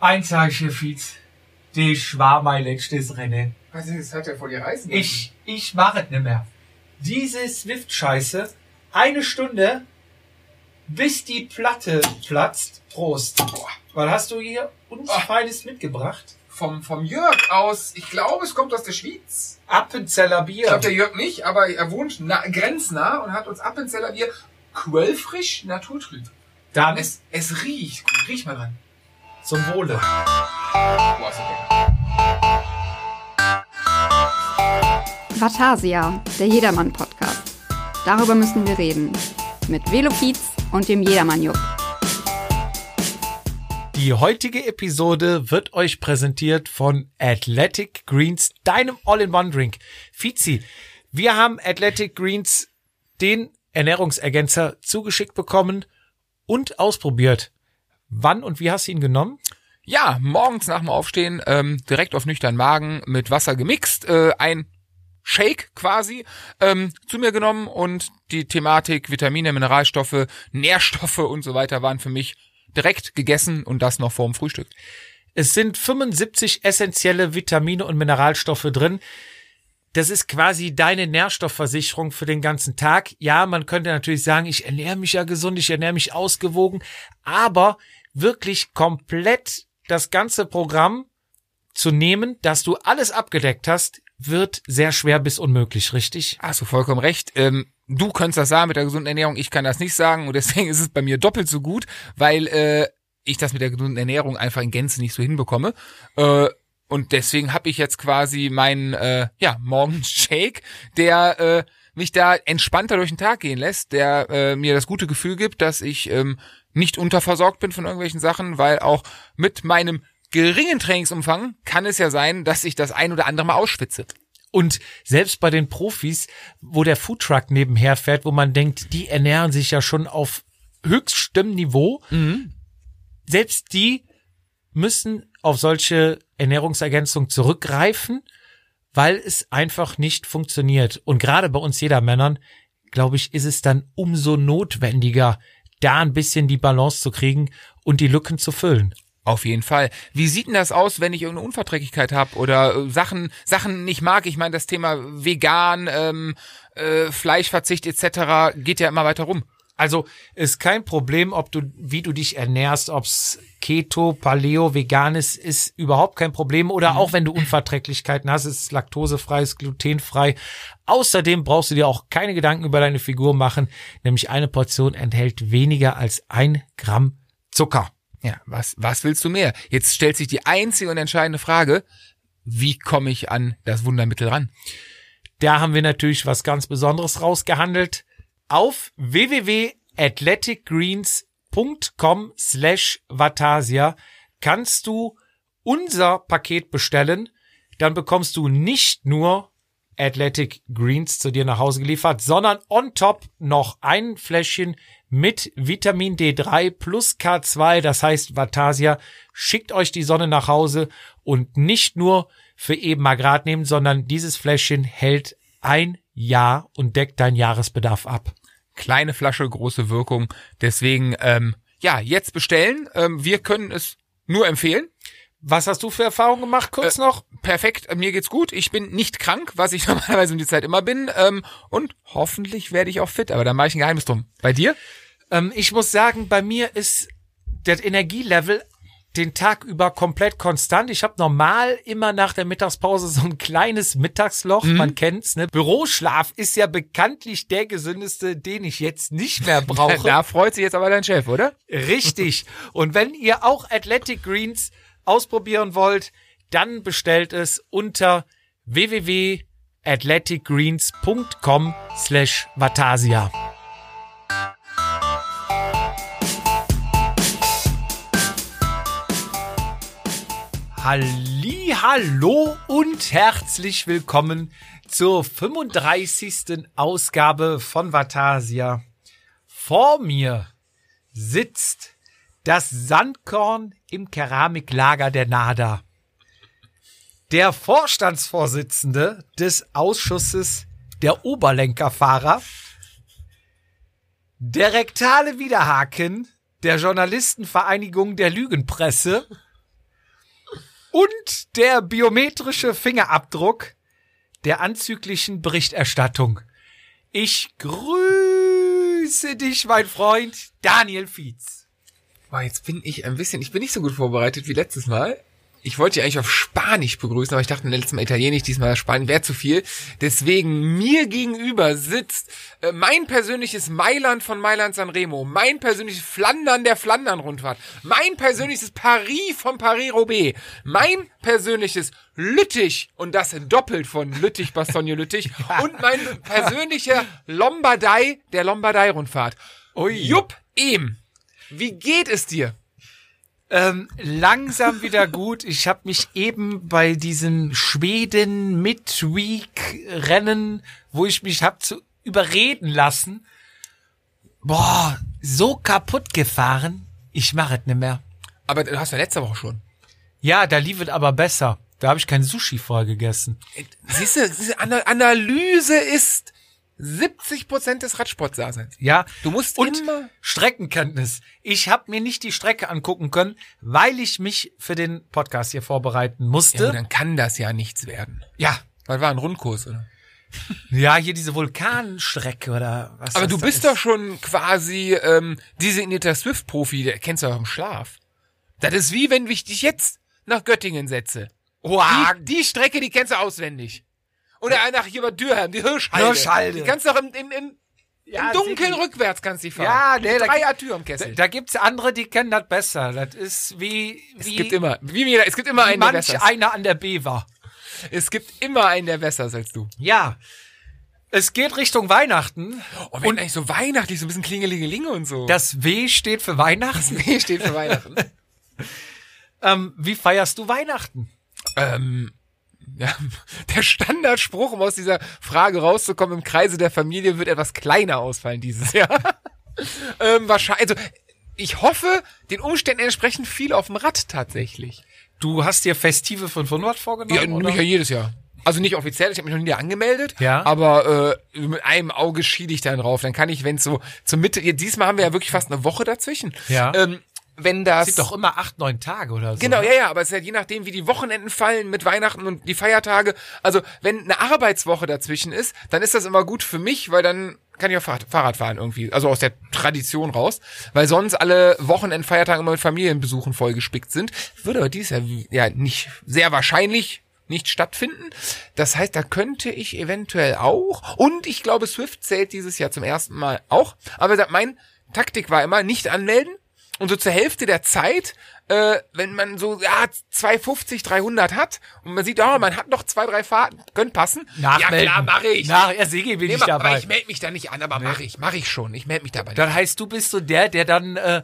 Eins sag ich dir, Fietz. Das war mein letztes Rennen. Was ist, das hat er vor dir reißen Ich, ich mach es nicht mehr. Diese Swift-Scheiße, eine Stunde, bis die Platte platzt. Prost. Boah. Was hast du hier uns Ah. Feines mitgebracht? Vom, vom Jörg aus, ich glaube, es kommt aus der Schweiz. Appenzeller Ich glaube, der Bier. Jörg nicht, aber er wohnt na, grenznah und hat uns Appenzeller Bier quellfrisch, naturtrüb. Dann Es, es riecht. Riech mal dran. Zum Wohle. Vatasia, der Jedermann-Podcast. Darüber müssen wir reden. Mit Velofiz und dem Jedermann-Jupp. Die heutige Episode wird euch präsentiert von Athletic Greens, deinem All-in-One-Drink. Fizi, wir haben Athletic Greens, den Ernährungsergänzer, zugeschickt bekommen und ausprobiert. Wann und wie hast du ihn genommen? Ja, morgens nach dem Aufstehen ähm, direkt auf nüchtern Magen mit Wasser gemixt, äh, ein Shake quasi ähm, zu mir genommen und die Thematik Vitamine, Mineralstoffe, Nährstoffe und so weiter waren für mich direkt gegessen und das noch vorm Frühstück. Es sind 75 essentielle Vitamine und Mineralstoffe drin. Das ist quasi deine Nährstoffversicherung für den ganzen Tag. Ja, man könnte natürlich sagen, ich ernähre mich ja gesund, ich ernähre mich ausgewogen, aber wirklich komplett das ganze Programm zu nehmen, dass du alles abgedeckt hast, wird sehr schwer bis unmöglich, richtig? Hast du vollkommen recht. Ähm, du könntest das sagen mit der gesunden Ernährung, ich kann das nicht sagen und deswegen ist es bei mir doppelt so gut, weil äh, ich das mit der gesunden Ernährung einfach in Gänze nicht so hinbekomme. Äh, und deswegen habe ich jetzt quasi meinen äh, ja, Morgenshake, der äh, mich da entspannter durch den Tag gehen lässt, der äh, mir das gute Gefühl gibt, dass ich ähm, nicht unterversorgt bin von irgendwelchen Sachen, weil auch mit meinem geringen Trainingsumfang kann es ja sein, dass ich das ein oder andere Mal ausschwitze. Und selbst bei den Profis, wo der Foodtruck nebenher fährt, wo man denkt, die ernähren sich ja schon auf höchstem Niveau, selbst die müssen auf solche Ernährungsergänzungen zurückgreifen, weil es einfach nicht funktioniert. Und gerade bei uns jeder Männern, glaube ich, ist es dann umso notwendiger, da ein bisschen die Balance zu kriegen und die Lücken zu füllen. Auf jeden Fall. Wie sieht denn das aus, wenn ich irgendeine Unverträglichkeit habe oder äh, Sachen Sachen nicht mag? Ich meine, das Thema vegan, ähm, äh, Fleischverzicht etc. geht ja immer weiter rum. Also ist kein Problem, ob du, wie du dich ernährst, ob's Keto, Paleo, vegan ist, ist überhaupt kein Problem. Oder auch wenn du Unverträglichkeiten hast, ist es laktosefrei, ist glutenfrei. Außerdem brauchst du dir auch keine Gedanken über deine Figur machen, nämlich eine Portion enthält weniger als ein Gramm Zucker. Ja, was was willst du mehr? Jetzt stellt sich die einzige und entscheidende Frage: Wie komme ich an das Wundermittel ran? Da haben wir natürlich was ganz Besonderes rausgehandelt. Auf www.athleticgreens.com slash Vatasia kannst du unser Paket bestellen. Dann bekommst du nicht nur Athletic Greens zu dir nach Hause geliefert, sondern on top noch ein Fläschchen mit Vitamin D3 plus K2. Das heißt, Vatasia schickt euch die Sonne nach Hause und nicht nur für eben mal grad nehmen, sondern dieses Fläschchen hält ein Jahr und deckt deinen Jahresbedarf ab. Kleine Flasche, große Wirkung. Deswegen, ähm, ja, jetzt bestellen. Ähm, wir können es nur empfehlen. Was hast du für Erfahrungen gemacht? Kurz noch. Perfekt, äh, mir geht's gut. Ich bin nicht krank, was ich normalerweise um die Zeit immer bin. Ähm, und hoffentlich werde ich auch fit, aber da mache ich ein Geheimnis drum. Bei dir? Ähm, ich muss sagen, bei mir ist das Energielevel den Tag über komplett konstant. Ich habe normal immer nach der Mittagspause so ein kleines Mittagsloch, man kennt's, ne? Büroschlaf ist ja bekanntlich der gesündeste, den ich jetzt nicht mehr brauche. Da freut sich jetzt aber dein Chef, oder? Richtig. Und wenn ihr auch Athletic Greens ausprobieren wollt, dann bestellt es unter www.athleticgreens.com slash Vatasia. Halli, hallo und herzlich willkommen zur 35. Ausgabe von Vatasia. Vor mir sitzt das Sandkorn im Keramiklager der NADA. Der Vorstandsvorsitzende des Ausschusses der Oberlenkerfahrer, der rektale Widerhaken der Journalistenvereinigung der Lügenpresse und der biometrische Fingerabdruck der anzüglichen Berichterstattung. Ich grüße dich, mein Freund Daniel Fietz. Boah, jetzt bin ich ein bisschen, ich bin nicht so gut vorbereitet wie letztes Mal. Ich wollte dich eigentlich auf Spanisch begrüßen, aber ich dachte letztes Mal Italienisch, diesmal Spanisch wäre zu viel. Deswegen mir gegenüber sitzt äh, mein persönliches Mailand von Mailand Sanremo, mein persönliches Flandern der Flandern-Rundfahrt, mein persönliches Paris von Paris-Roubaix, mein persönliches Lüttich und das doppelt von Lüttich, Bastogne Lüttich und mein persönlicher Lombardei der Lombardei-Rundfahrt. Jupp, Ehm, wie geht es dir? Ähm, langsam wieder gut. Ich habe mich eben bei diesem Schweden Midweek Rennen, wo ich mich hab zu überreden lassen, boah, so kaputt gefahren. Ich mache es nicht mehr. Aber du hast ja letzte Woche schon. Ja, da lief es aber besser. Da habe ich kein Sushi vorher gegessen. Siehst du, Analyse ist 70 Prozent des Radsportdaseins. Ja, Du musst und immer- Streckenkenntnis. Ich habe mir nicht die Strecke angucken können, weil ich mich für den Podcast hier vorbereiten Ja, musste. dann kann das ja nichts werden. Ja, Weil war ein Rundkurs, oder? ja, hier diese Vulkanstrecke oder was. Aber du da bist ist. doch schon quasi ähm, designater Swift-Profi, der kennst du auch im Schlaf. Das ist wie wenn ich dich jetzt nach Göttingen setze. Wow. Die, die Strecke, die kennst du auswendig. Oder nach hier bei Dürheim, die Hirschhalde. Hirschhalde. Die kannst du auch im, im, im, Ja, im Dunkeln rückwärts kannst du die fahren. Ja, nee, da- Dreier Tür im Da, Kessel. da gibt's andere, die kennen das besser. Das ist wie, es wie gibt immer, wie mir, es gibt immer einen, der manch besser ist. einer an der B war. Es gibt immer einen, der besser ist als du. Ja. Es geht Richtung Weihnachten. Oh, wenn eigentlich so weihnachtlich, so ein bisschen Klingelingelinge und so. Das W steht für Weihnachten. W steht für Weihnachten. Ähm, wie feierst du Weihnachten? ähm, ja, der Standardspruch, um aus dieser Frage rauszukommen, im Kreise der Familie wird etwas kleiner ausfallen dieses Jahr. ähm, wahrscheinlich, also, ich hoffe, den Umständen entsprechend viel auf dem Rad tatsächlich. Du hast dir Festive 500 vorgenommen, Ja, oder? mich ja jedes Jahr. Also nicht offiziell, ich habe mich noch nie angemeldet, Ja. aber äh, mit einem Auge schiele ich dann drauf. Dann kann ich, wenn es so zur Mitte, ja, diesmal haben wir ja wirklich fast eine Woche dazwischen. Ja. Ähm, wenn das sind doch immer acht, neun Tage oder so. Genau, ne? ja, ja, aber es ist ja je nachdem, wie die Wochenenden fallen mit Weihnachten und die Feiertage. Also, wenn eine Arbeitswoche dazwischen ist, dann ist das immer gut für mich, weil dann kann ich auch Fahrrad, fahren irgendwie. Also aus der Tradition raus. Weil sonst alle Wochenend, Feiertage immer mit Familienbesuchen vollgespickt sind. Würde aber dies Jahr ja nicht sehr wahrscheinlich nicht stattfinden. Das heißt, da könnte ich eventuell auch. Und ich glaube, Swift zählt dieses Jahr zum ersten Mal auch. Aber mein Taktik war immer nicht anmelden. Und so zur Hälfte der Zeit, äh, wenn man so ja 250, 300 hat und man sieht, oh, man hat noch zwei, drei Fahrten, können passen. Nachmelden. Ja klar, mache ich. Nach, ja, Sigi bin Nee, ich dabei. aber ich melde mich da nicht an, aber mache ich, mache ich schon. Ich melde mich dabei. Dann heißt, du bist so der, der dann äh,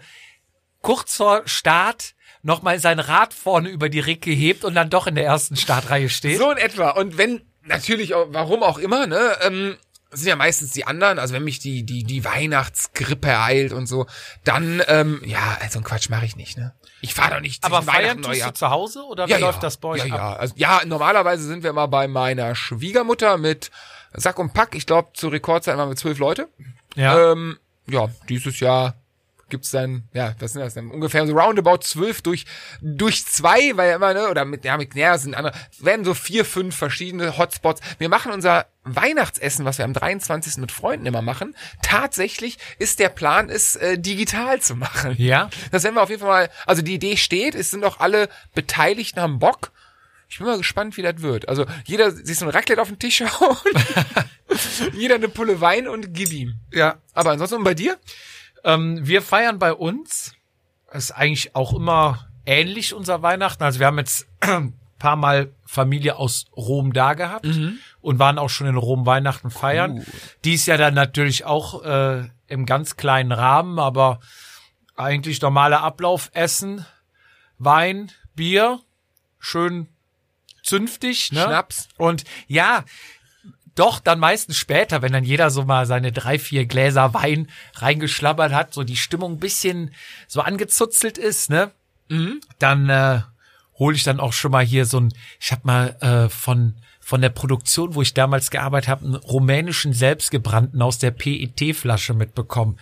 kurz vor Start nochmal sein Rad vorne über die Ricke hebt und dann doch in der ersten Startreihe steht. So in etwa. Und wenn, natürlich, warum auch immer, ne, ähm, sind ja meistens die anderen, also wenn mich die, die, die Weihnachtsgrippe ereilt und so, dann, ähm, ja, also einen Quatsch mache ich nicht, ne. Ich fahre doch nicht Aber feiern tust Neujahr. du zu Hause oder wie läuft das bei euch ja, ab? ja. Also, ja, normalerweise sind wir immer bei meiner Schwiegermutter mit Sack und Pack. Ich glaube, zur Rekordzeit waren wir zwölf Leute. Ja. Ähm, ja, dieses Jahr gibt's dann, ja, was sind das denn? Ungefähr so roundabout zwölf durch, durch zwei, weil immer, ne, oder mit, ja, mit, ja, sind andere, werden so vier, fünf verschiedene Hotspots. Wir machen unser Weihnachtsessen, was wir am 23. mit Freunden immer machen. Tatsächlich ist der Plan, es äh, digital zu machen. Ja. Das werden wir auf jeden Fall mal, also die Idee steht, es sind auch alle Beteiligten haben Bock. Ich bin mal gespannt, wie das wird. Also jeder sich so ein Raclette auf den Tisch hauen, jeder eine Pulle Wein und gib ihm. ja. Aber ansonsten und bei dir? Ähm, wir feiern bei uns, das ist eigentlich auch immer ähnlich unser Weihnachten. Also wir haben jetzt ein paar Mal Familie aus Rom da gehabt und waren auch schon in Rom Weihnachten feiern. Dies Jahr dann natürlich auch äh, im ganz kleinen Rahmen, aber eigentlich normaler Ablauf, Essen, Wein, Bier, schön zünftig, ne? Schnaps. Und ja, doch dann meistens später, wenn dann jeder so mal seine drei, vier Gläser Wein reingeschlabbert hat, so die Stimmung ein bisschen so angezuzelt ist, ne? Dann äh, hole ich dann auch schon mal hier so ein, ich habe mal äh, von von der Produktion, wo ich damals gearbeitet habe, einen rumänischen selbstgebrannten aus der PET-Flasche mitbekommen.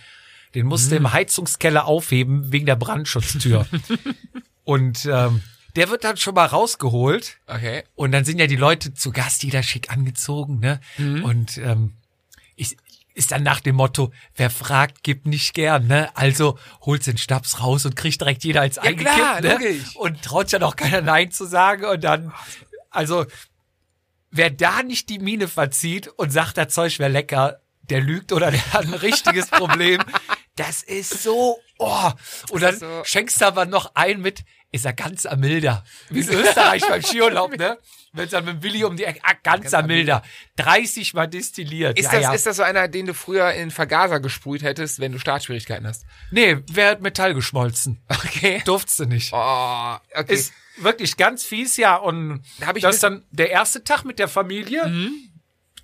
Den musste im Heizungskeller aufheben wegen der Brandschutztür. Und ähm, der wird dann schon mal rausgeholt. Okay. Und dann sind ja die Leute zu Gast, jeder schick angezogen, ne? Und ähm, ich, ist dann nach dem Motto, wer fragt, gibt nicht gern, ne? Also holst den Schnaps raus und kriegt direkt jeder als eingekippt, klar, ne? logisch. Und traut ja noch keiner Nein zu sagen und dann, also, wer da nicht die Miene verzieht und sagt, das Zeug wäre lecker, der lügt oder der hat ein richtiges Problem. Das ist so, oh. Und dann so- schenkst du aber noch ein mit, ist er ganz am Milder. Wie in Österreich beim Skiurlaub, ne? Wenn dann mit dem Willi um die Ecke, ah, ganz am Milder. 30 mal destilliert. Ist, ja, das, ja. ist das so einer, den du früher in Vergaser gesprüht hättest, wenn du Startschwierigkeiten hast? nee, wer hat Metall geschmolzen? Okay. Durftest du nicht. Oh, okay. Ist wirklich ganz fies, ja. Und Da hab ich das ist dann der erste Tag mit der Familie. Mhm.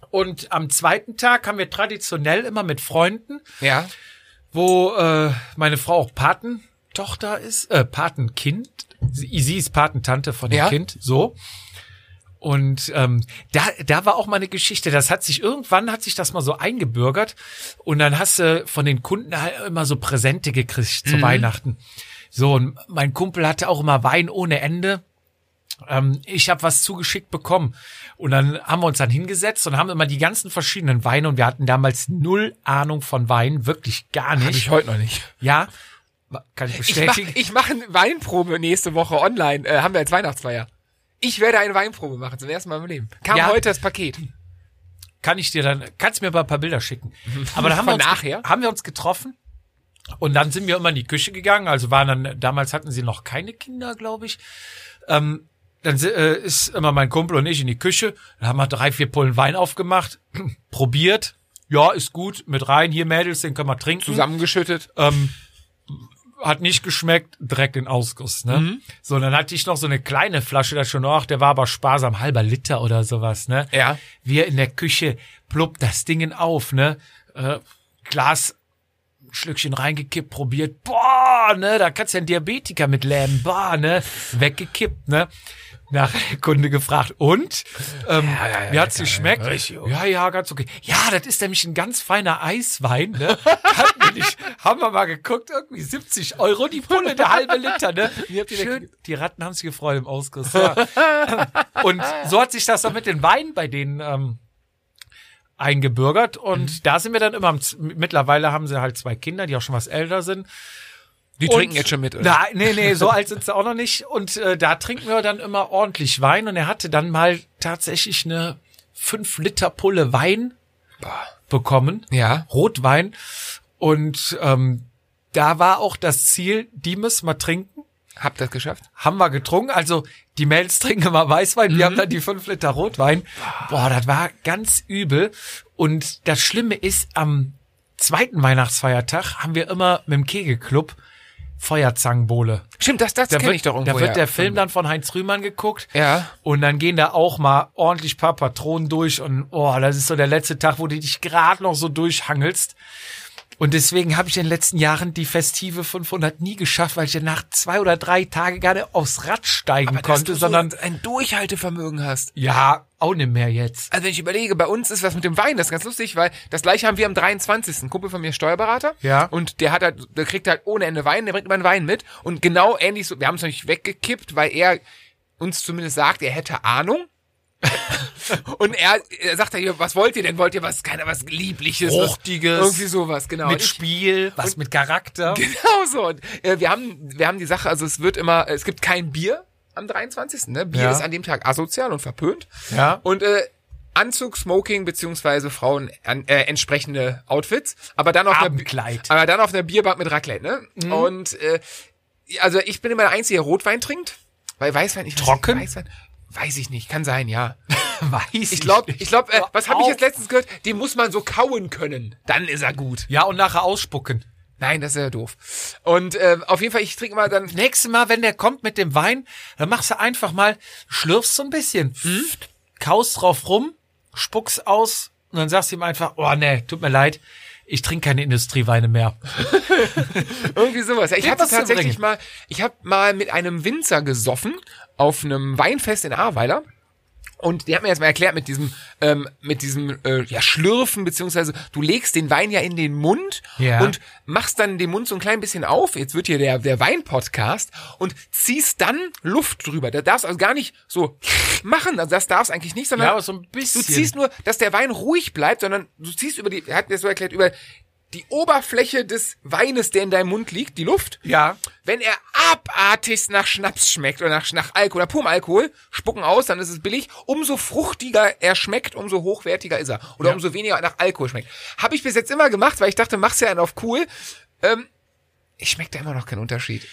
Und am zweiten Tag haben wir traditionell immer mit Freunden, ja. wo äh, meine Frau auch Patentochter ist, äh, Patenkind. Sie, sie ist Patentante von dem Ja. Kind, so. Und ähm, da, da war auch mal eine Geschichte. Das hat sich irgendwann hat sich das mal so eingebürgert und dann hast du von den Kunden halt immer so Präsente gekriegt zu Weihnachten. So und mein Kumpel hatte auch immer Wein ohne Ende. Ähm, ich habe was zugeschickt bekommen und dann haben wir uns dann hingesetzt und haben immer die ganzen verschiedenen Weine und wir hatten damals null Ahnung von Wein, wirklich gar nicht. ich heute noch nicht. Ja, kann ich mach, bestätigen. ich mache eine Weinprobe nächste Woche online. Äh, haben wir als Weihnachtsfeier. Ich werde eine Weinprobe machen, zum ersten Mal im Leben. Kam Ja. heute das Paket. kann ich dir dann, kannst mir mal ein paar Bilder schicken. Aber dann haben wir, uns, nachher? haben wir uns getroffen und dann sind wir immer in die Küche gegangen. Also waren dann, damals hatten sie noch keine Kinder, glaube ich. Ähm, dann äh, ist immer mein Kumpel und ich in die Küche. Dann haben wir drei, vier Pullen Wein aufgemacht, probiert. Ja, ist gut, mit rein. Hier Mädels, den können wir trinken. Zusammengeschüttet. Ähm, hat nicht geschmeckt, direkt in Ausguss, ne? Mhm. So, dann hatte ich noch so eine kleine Flasche da schon, ach, der war aber sparsam, halber Liter oder sowas, ne? Ja. Wir in der Küche, ploppt das Ding auf, ne? Äh, Glas, Schlückchen reingekippt, probiert, boah, ne? Da kannst du ja einen Diabetiker mit lähmen, boah, ne? Weggekippt, ne? Nach der Kunde gefragt, und? Ähm, wie hat's geschmeckt? Ja, ja, ganz okay. Ja, das ist nämlich ein ganz feiner Eiswein, ne? Nicht, haben wir mal geguckt, irgendwie 70 Euro die Pulle, der halbe Liter, ne? Schön, die Ratten haben sich gefreut im Ausguss, ja. Und so hat sich das dann mit den Weinen bei denen ähm, eingebürgert und da sind wir dann immer, mittlerweile haben sie halt zwei Kinder, die auch schon was älter sind. Die Und- trinken jetzt schon mit, oder? Na, nee, nee, so alt sind sie auch noch nicht. Und äh, da trinken wir dann immer ordentlich Wein. Und er hatte dann mal tatsächlich eine 5 Liter Pulle Wein bekommen. Ja. Rotwein. Und ähm, da war auch das Ziel, die müssen wir trinken. Habt das geschafft? Haben wir getrunken. Also die Mädels trinken immer Weißwein, wir haben dann die 5 Liter Rotwein. Boah, das war ganz übel. Und das Schlimme ist, am zweiten Weihnachtsfeiertag haben wir immer mit dem Kegelclub Feuerzangenbowle. Stimmt, das, das Da kenne ich doch irgendwo. da wird ja. der Film dann von Heinz Rühmann geguckt. Ja. Und dann gehen da auch mal ordentlich paar Patronen durch und oh, das ist so der letzte Tag, wo du dich gerade noch so durchhangelst. Und deswegen habe ich in den letzten Jahren die festive 500 nie geschafft, weil ich ja nach zwei oder drei Tagen gar nicht aufs Rad steigen Aber konnte, du sondern so ein Durchhaltevermögen hast. ja, auch nicht mehr jetzt. Also wenn ich überlege, bei uns ist was mit dem Wein, das ist ganz lustig, weil das gleiche haben wir am 23. Ein Kumpel von mir Steuerberater. Ja. Und der hat halt, der kriegt halt ohne Ende Wein, der bringt immer einen Wein mit. Und genau ähnlich so, wir haben es natürlich weggekippt, weil er uns zumindest sagt, er hätte Ahnung. Und er, er sagt ja, was wollt ihr denn? Wollt ihr was, keine, was Liebliches? was- Fruchtiges. Irgendwie sowas, genau. mit Ich- Spiel, was mit Charakter. Genau so. Und, äh, wir haben, wir haben die Sache, also es wird immer, es gibt kein Bier am 23. Ne? Bier Ja. ist an dem Tag asozial und verpönt. Ja. Und äh, Anzug, Smoking beziehungsweise Frauen an, äh, entsprechende Outfits, aber dann auf Abendkleid. aber dann auf einer Bierbank mit Raclette, ne? Mhm. Und äh, also ich bin immer der einzige, der Rotwein trinkt, weil Weißwein ich Trocken? Nicht, Weißwein, weiß ich nicht, kann sein, ja. Weiß Ich glaube, nicht. ich glaube, äh, was habe ich jetzt letztens gehört? Den muss man so kauen können, dann ist er gut. Ja, und nachher ausspucken. Nein, das ist ja doof. Und äh, auf jeden Fall, ich trinke mal dann Nächstes Mal, wenn der kommt mit dem Wein, dann machst du einfach mal, schlürfst so ein bisschen, Hm? kaust drauf rum, spuckst aus und dann sagst du ihm einfach, oh nee, tut mir leid, ich trinke keine Industrieweine mehr. Irgendwie sowas. Ja, ich hatte tatsächlich mal, ich habe mal mit einem Winzer gesoffen auf einem Weinfest in Ahrweiler. Und die hat mir jetzt mal erklärt mit diesem, ähm, mit diesem äh, ja, Schlürfen, beziehungsweise du legst den Wein ja in den Mund Ja. und machst dann den Mund so ein klein bisschen auf. Jetzt wird hier der, der Wein-Podcast und ziehst dann Luft drüber. Da darfst also gar nicht so machen, also das darfst eigentlich nicht, sondern Ja, so ein bisschen. du ziehst nur, dass der Wein ruhig bleibt, sondern du ziehst über die, er hat mir so erklärt, über die Oberfläche des Weines, der in deinem Mund liegt, die Luft. Ja. Wenn er abartigst nach Schnaps schmeckt oder nach, nach Alkohol oder purem Alkohol, spucken aus, dann ist es billig. Umso fruchtiger er schmeckt, umso hochwertiger ist er. Oder Ja. umso weniger nach Alkohol schmeckt. Habe ich bis jetzt immer gemacht, weil ich dachte, mach's ja einen auf cool. Ähm, ich schmeckt da immer noch keinen Unterschied.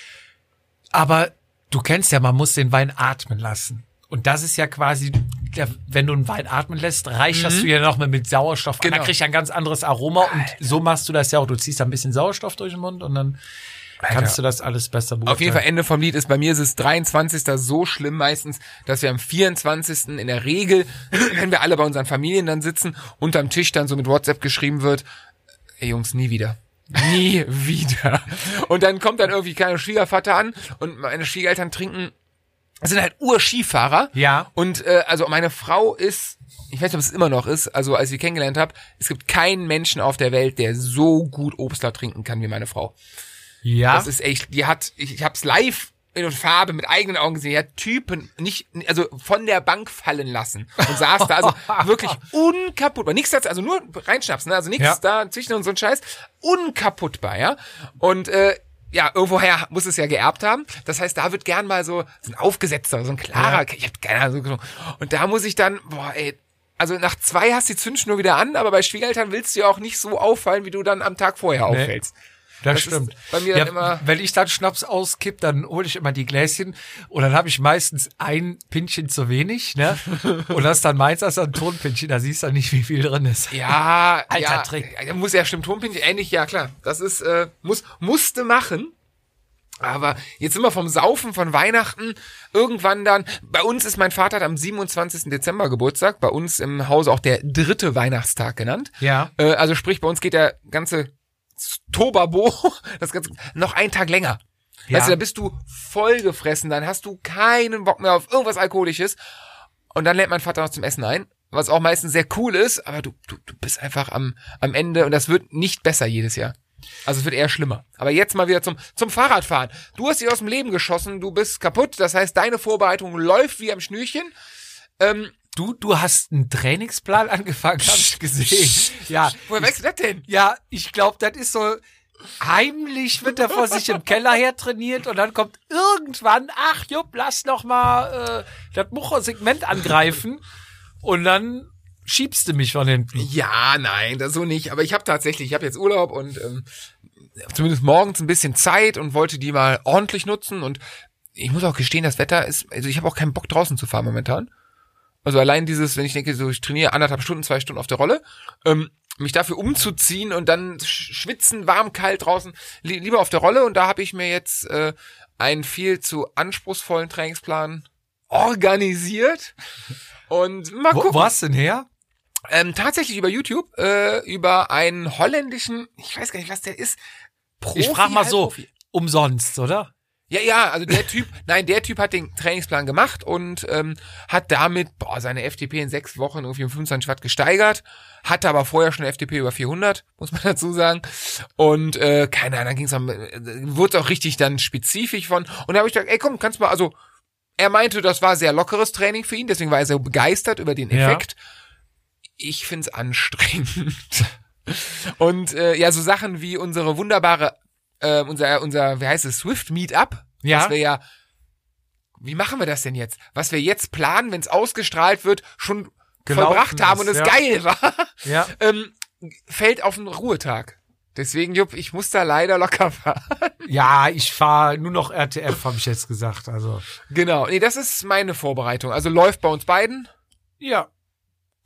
Aber du kennst ja, man muss den Wein atmen lassen. Und das ist ja quasi, der, wenn du einen Wein atmen lässt, reicherst du ja noch mal mit Sauerstoff. an. Genau. Dann kriegst du ein ganz anderes Aroma. Und so machst du das ja auch. Du ziehst da ein bisschen Sauerstoff durch den Mund und dann kannst du das alles besser beurteilen. Auf jeden Fall Ende vom Lied ist bei mir ist es 23. so schlimm meistens, dass wir am 24. in der Regel, wenn wir alle bei unseren Familien dann sitzen, unterm Tisch dann so mit WhatsApp geschrieben wird, ey Jungs, nie wieder. Nie wieder. Und dann kommt dann irgendwie kein Schwiegervater an und meine Schwiegereltern trinken, sind halt Urskifahrer. Ja. Und äh, also meine Frau ist, ich weiß nicht, ob es immer noch ist, also als ich sie kennengelernt habe, es gibt keinen Menschen auf der Welt, der so gut Obstler trinken kann wie meine Frau. Ja. Das ist echt, die hat, ich, ich hab's live in Farbe mit eigenen Augen gesehen, die hat Typen nicht, also von der Bank fallen lassen und saß da, also wirklich unkaputtbar. Nichts dazu, also nur reinschnapsen, ne? also nichts Ja. da zwischen und so ein Scheiß, unkaputtbar, ja. Und äh, ja, irgendwoher muss es ja geerbt haben. Das heißt, da wird gern mal so, so ein aufgesetzter, so ein klarer, ich hab keine Ahnung. so- Und da muss ich dann, boah, ey, also nach zwei hast du die Zündschnur wieder an, aber bei Schwiegereltern willst du ja auch nicht so auffallen, wie du dann am Tag vorher auffällst. Das, Das stimmt. bei mir ja, dann immer- wenn ich dann Schnaps auskipp, dann hole ich immer die Gläschen und dann habe ich meistens ein Pinchen zu wenig, ne? Und das ist dann meins, das ist ein Tonpinchen, da siehst du dann nicht, wie viel drin ist. Ja, Alter ja, Trick. Muss ja stimmt, Tonpinchen, ähnlich, ja klar. Das ist, äh, muss, musste machen. Aber jetzt sind wir vom Saufen von Weihnachten irgendwann dann. Bei uns ist mein Vater am 27. Dezember Geburtstag. Bei uns im Hause auch der dritte Weihnachtstag genannt. Ja. Äh, also sprich, bei uns geht der ganze Tobabo, das ganze, noch einen Tag länger. Ja. Weißt du, da bist du vollgefressen, dann hast du keinen Bock mehr auf irgendwas Alkoholisches. Und dann lädt mein Vater noch zum Essen ein, was auch meistens sehr cool ist, aber du, du, du bist einfach am, am Ende und das wird nicht besser jedes Jahr. Also es wird eher schlimmer. Aber jetzt mal wieder zum, zum Fahrradfahren. Du hast dich aus dem Leben geschossen, du bist kaputt, das heißt, deine Vorbereitung läuft wie am Schnürchen. Ähm, Du, du hast einen Trainingsplan angefangen, hab ich gesehen. Ja. woher weißt du das denn? Ja, ich glaube, das ist so heimlich wird er vor sich im Keller her trainiert und dann kommt irgendwann, ach Jupp, lass noch mal äh, das Mucher-Segment angreifen und dann schiebst du mich von hinten. Ja, nein, das so nicht. Aber ich habe tatsächlich, ich habe jetzt Urlaub und ähm, zumindest morgens ein bisschen Zeit und wollte die mal ordentlich nutzen. Und ich muss auch gestehen, das Wetter ist, also ich habe auch keinen Bock draußen zu fahren momentan. Also allein dieses, wenn ich denke, so ich trainiere anderthalb Stunden, zwei Stunden auf der Rolle, ähm, mich dafür umzuziehen und dann sch- schwitzen, warm, kalt draußen, li lieber auf der Rolle. Und da habe ich mir jetzt äh, einen viel zu anspruchsvollen Trainingsplan organisiert. Und mal gucken. wo du denn her? Ähm, tatsächlich über YouTube, äh, über einen holländischen, ich weiß gar nicht, was der ist. Profi, Ich frage mal so, Halbprofi. umsonst, oder? Ja, ja, also der Typ, nein, der Typ hat den Trainingsplan gemacht und ähm, hat damit boah, seine FTP in sechs Wochen irgendwie um 25 Watt gesteigert, hatte aber vorher schon eine FTP über 400, muss man dazu sagen. Und äh, keine Ahnung, dann ging's äh, wurde auch richtig dann spezifisch von. Und da habe ich gedacht, ey komm, kannst mal, also er meinte, das war sehr lockeres Training für ihn, deswegen war er sehr begeistert über den Ja. Effekt. Ich find's anstrengend. Und äh, ja, so Sachen wie unsere wunderbare, äh, unser, unser, wie heißt es, Swift Meetup. Ja. Was wir ja, wie machen wir das denn jetzt? Was wir jetzt planen, wenn es ausgestrahlt wird, schon Gelaufen vollbracht haben ist, und es ja. geil war, Ja. ähm, fällt auf den Ruhetag. Deswegen, Jupp, ich muss da leider locker fahren. Ja, ich fahre nur noch RTF, habe ich jetzt gesagt. Also genau. Nee, das ist meine Vorbereitung. Also läuft bei uns beiden. ja,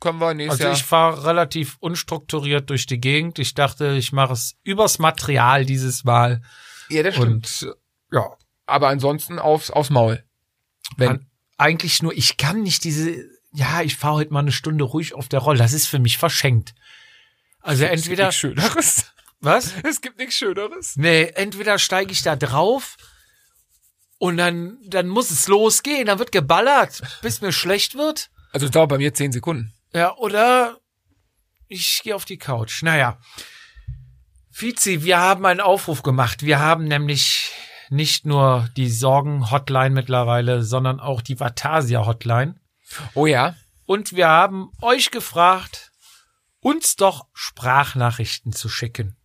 Können wir nächstes also Jahr. ich fahre relativ unstrukturiert durch die Gegend. Ich dachte, ich mache es übers Material dieses Mal ja, das stimmt. und ja, Aber ansonsten aufs, aufs Maul. Wenn, An, eigentlich nur, ich kann nicht diese, ja, ich fahre heute mal eine Stunde ruhig auf der Rolle. Das ist für mich verschenkt. Also entweder, nichts Schöneres. was? Es gibt nichts Schöneres. Nee, entweder steige ich da drauf und dann, dann muss es losgehen, dann wird geballert, bis mir schlecht wird. Also es dauert bei mir zehn Sekunden. Ja, oder ich gehe auf die Couch. Naja. Vizi, wir haben einen Aufruf gemacht. Wir haben nämlich nicht nur die Sorgen-Hotline mittlerweile, sondern auch die Vatasia-Hotline. Oh ja. Und wir haben euch gefragt, uns doch Sprachnachrichten zu schicken.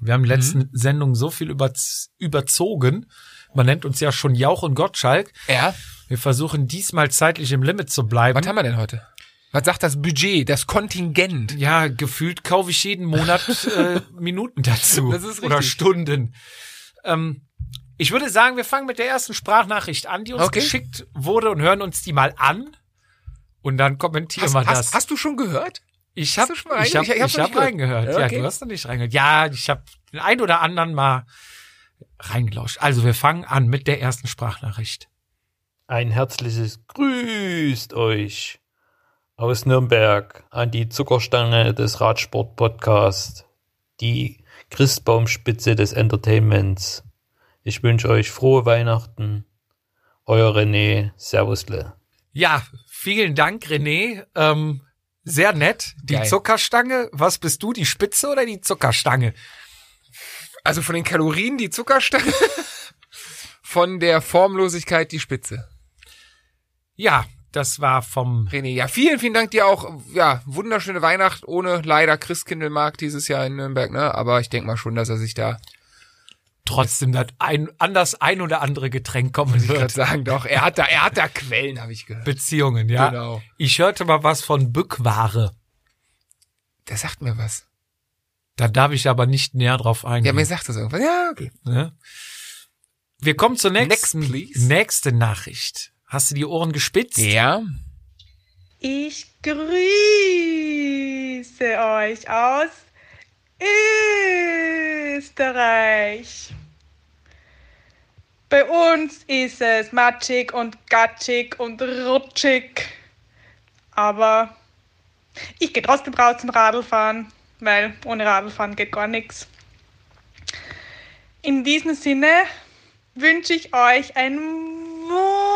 Wir haben in der letzten Sendung so viel über, überzogen. Man nennt uns ja schon Jauch und Gottschalk. Ja. Wir versuchen diesmal zeitlich im Limit zu bleiben. Was haben wir denn heute? Was sagt das Budget, das Kontingent? Ja, gefühlt kaufe ich jeden Monat äh, Minuten dazu. Das ist Oder richtig. Stunden. Ähm, ich würde sagen, wir fangen mit der ersten Sprachnachricht an, die uns Okay. geschickt wurde und hören uns die mal an. Und dann kommentieren Hast, wir das. hast, hast du schon gehört? ich hast habe schon mal ich hab, reingehört? Ich hab's ich noch hab nicht reingehört. gehört. Ja, Okay. du hast noch nicht reingehört. Ja, ich habe den ein oder anderen mal reingelauscht. Also wir fangen an mit der ersten Sprachnachricht. Ein herzliches Grüßt euch aus Nürnberg an die Zuckerstange des Radsport-Podcasts, die Christbaumspitze des Entertainments. Ich wünsche euch frohe Weihnachten. Euer René, Servusle. Ja, vielen Dank, René. Ähm, sehr nett. Die Geil. Zuckerstange. Was bist du, die Spitze oder die Zuckerstange? Also von den Kalorien die Zuckerstange, von der Formlosigkeit die Spitze. Ja, das war vom. René, ja, vielen, vielen Dank dir auch. Ja, wunderschöne Weihnacht ohne leider Christkindlmarkt dieses Jahr in Nürnberg, ne? Aber ich denke mal schon, dass er sich da, Trotzdem das ein, anders ein oder andere Getränk kommen ich würde wird. sagen, doch, er hat da, er hat da Quellen, habe ich gehört. Beziehungen, ja. Genau. Ich hörte mal was von Bückware. Der sagt mir was. Da darf ich aber nicht näher drauf Ja, eingehen. mir sagt das irgendwas. Ja, okay. ne? Wir kommen zur nächsten, Next, nächste Nachricht. Hast du die Ohren gespitzt? Ja. Ich grüße euch aus Österreich. Bei uns ist es matschig und gatschig und rutschig. Aber ich gehe trotzdem raus zum Radlfahren, weil ohne Radlfahren geht gar nichts. In diesem Sinne wünsche ich euch ein wunderbares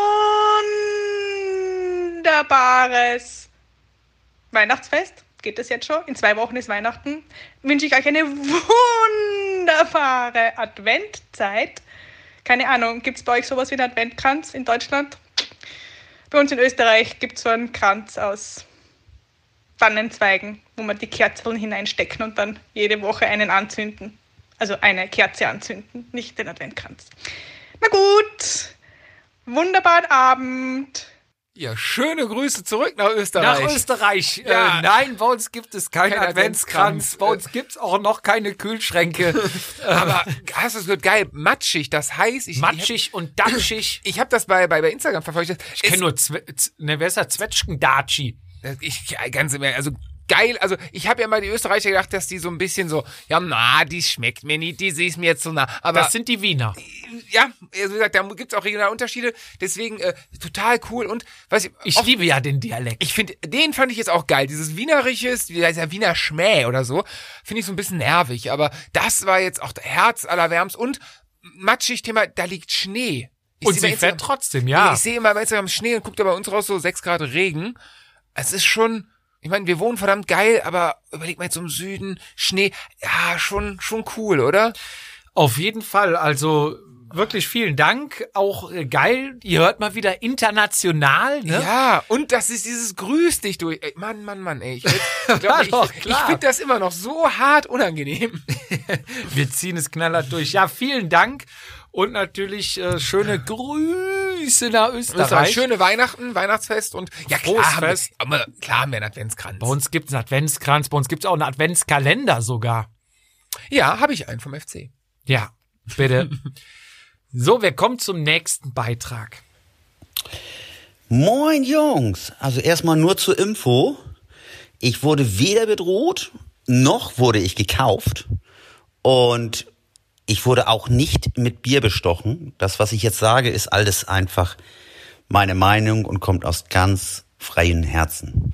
Weihnachtsfest. Geht das jetzt schon? In zwei Wochen ist Weihnachten. Wünsche ich euch eine wunderbare Adventzeit. Keine Ahnung, gibt es bei euch sowas wie einen Adventkranz in Deutschland? Bei uns in Österreich gibt es so einen Kranz aus Tannenzweigen, wo man die Kerzen hineinstecken und dann jede Woche einen anzünden. Also eine Kerze anzünden, nicht den Adventkranz. Na gut, wunderbaren Abend. Ja, schöne Grüße zurück nach Österreich. Nach Österreich. Ja. Äh, nein, bei uns gibt es keinen Kein Adventskranz. Adventskranz. Bei uns gibt es auch noch keine Kühlschränke. Aber hast du es gehört? Geil, matschig. Das heißt, ich, Matschig und datschig. ich, ich habe das bei, bei, bei Instagram verfolgt. Ich kenne nur Zwe ne, wer ist das? Zwetschgendatschi. Ich, ganz im also geil, also ich habe ja mal die Österreicher gedacht, dass die so ein bisschen so, ja, na, die schmeckt mir nicht, die ist mir jetzt so nah. Aber Das sind die Wiener. ja, also wie gesagt, da gibt's auch regionale Unterschiede. Deswegen äh, total cool und weiß ich, Ich oft- liebe ja den Dialekt. ich finde, den fand ich jetzt auch geil. Dieses Wienerisches, wie heißt ja Wiener Schmäh oder so, finde ich so ein bisschen nervig. Aber das war jetzt auch der Herz allerwärmst und matschig Thema, da liegt Schnee. Ich und sie fährt trotzdem, ja. Ich sehe immer bei Instagram Schnee und guckt da bei uns raus so sechs Grad Regen. Es ist schon, ich meine, wir wohnen verdammt geil, aber überleg mal jetzt im Süden, Schnee, ja, schon, schon cool, oder? Auf jeden Fall. Also wirklich vielen Dank. Auch äh, geil. Ihr hört mal wieder international, ne? Ja, und das ist dieses Grüß dich durch. Ey, Mann, Mann, Mann, ey. Ich, ich, glaub, ich, ich, finde das immer noch so hart unangenehm. Wir ziehen es knallhart durch. Ja, vielen Dank. Und natürlich äh, schöne Grüße nach Österreich. Österreich. Schöne Weihnachten, Weihnachtsfest und ja, Frohes klar, haben wir, Fest. aber klar haben wir einen Adventskranz. Bei uns gibt's einen Adventskranz, bei uns gibt's auch einen Adventskalender sogar. Ja, habe ich einen vom FC. Ja, bitte. so, wir kommen zum nächsten Beitrag. Moin Jungs, also erstmal nur zur Info. Ich wurde weder bedroht, noch wurde ich gekauft. Und ich wurde auch nicht mit Bier bestochen. Das, was ich jetzt sage, ist alles einfach meine Meinung und kommt aus ganz freien Herzen.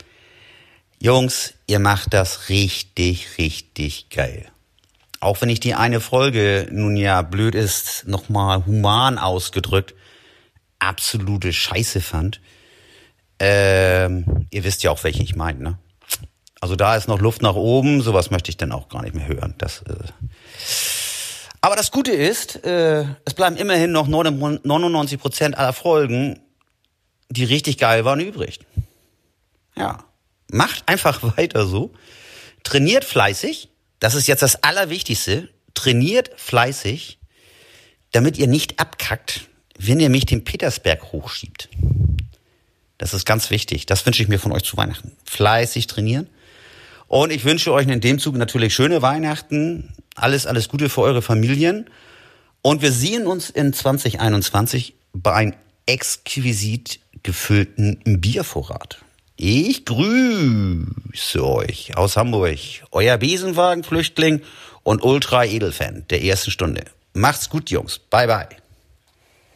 Jungs, ihr macht das richtig, richtig geil. Auch wenn ich die eine Folge nun ja blöd ist, nochmal human ausgedrückt, absolute Scheiße fand. Ähm, ihr wisst ja auch, welche ich meine, ne? Also da ist noch Luft nach oben, sowas möchte ich dann auch gar nicht mehr hören. Das, äh Aber das Gute ist, äh, es bleiben immerhin noch 99 Prozent aller Folgen, die richtig geil waren, übrig. Ja. Macht einfach weiter so. Trainiert fleißig. Das ist jetzt das Allerwichtigste. Trainiert fleißig, damit ihr nicht abkackt, wenn ihr mich den Petersberg hochschiebt. Das ist ganz wichtig. Das wünsche ich mir von euch zu Weihnachten. Fleißig trainieren. Und ich wünsche euch in dem Zug natürlich schöne Weihnachten. Alles, alles Gute für eure Familien. Und wir sehen uns in 2021 bei einem exquisit gefüllten Biervorrat. Ich grüße euch aus Hamburg, euer Besenwagenflüchtling und Ultra-Edelfan der ersten Stunde. Macht's gut, Jungs. Bye, bye.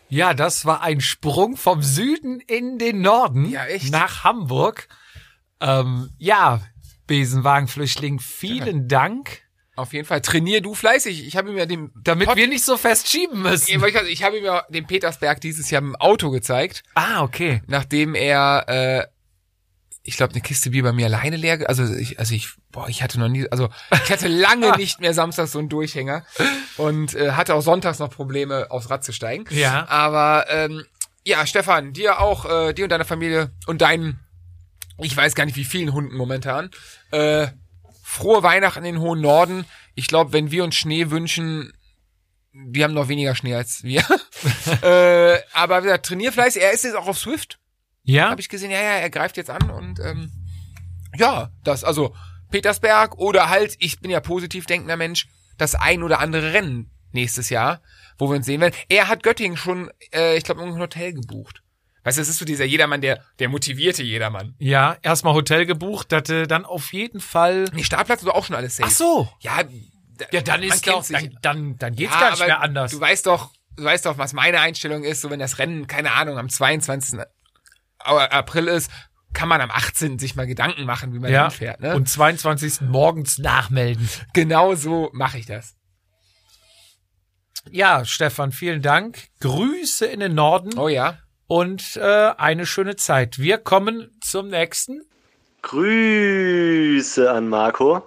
Ja, das war ein Sprung vom Süden in den Norden Ja, echt. nach Hamburg. Ähm, ja, Besenwagenflüchtling, vielen Dank, Auf jeden Fall. Trainier du fleißig. Ich habe ihm ja den damit Pod- wir nicht so fest schieben müssen. Ich, habe ihm ja den Petersberg dieses Jahr im Auto gezeigt, Ah, okay. nachdem er, äh, ich glaube, eine Kiste Bier bei mir alleine leer, also ich, also ich, boah, ich hatte noch nie, also ich hatte lange nicht mehr samstags so einen Durchhänger und äh, hatte auch sonntags noch Probleme, aufs Rad zu steigen. Ja. Aber ähm, ja, Stefan, dir auch, äh, dir und deiner Familie und deinen, ich weiß gar nicht wie vielen Hunden momentan, äh, frohe Weihnachten in den hohen Norden. Ich glaube, wenn wir uns Schnee wünschen, die haben noch weniger Schnee als wir. äh, aber wie gesagt, Trainierfleiß, er ist jetzt auch auf Swift, Ja, habe ich gesehen. Ja, ja, er greift jetzt an und ähm, ja, das, also Petersberg oder halt, ich bin ja positiv denkender Mensch, das ein oder andere Rennen nächstes Jahr, wo wir uns sehen werden. Er hat Göttingen schon, äh, ich glaube, ein Hotel gebucht. Weißt du, das ist so dieser Jedermann, der, der motivierte Jedermann. ja, erstmal Hotel gebucht, hatte dann auf jeden Fall. Nee, Startplatz ist auch schon alles safe. Ach so. Ja, Ja, dann ist doch, dann, dann, dann geht's Ja, gar nicht mehr anders. Du weißt doch, du weißt doch, was meine Einstellung ist, so wenn das Rennen, keine Ahnung, am 22. April ist, kann man am 18. sich mal Gedanken machen, wie man ja, hinfährt. Ne? und 22. morgens nachmelden. genau so mache ich das. Ja, Stefan, vielen Dank. Grüße in den Norden Oh ja. Und äh, eine schöne Zeit. Wir kommen zum nächsten. Grüße an Marco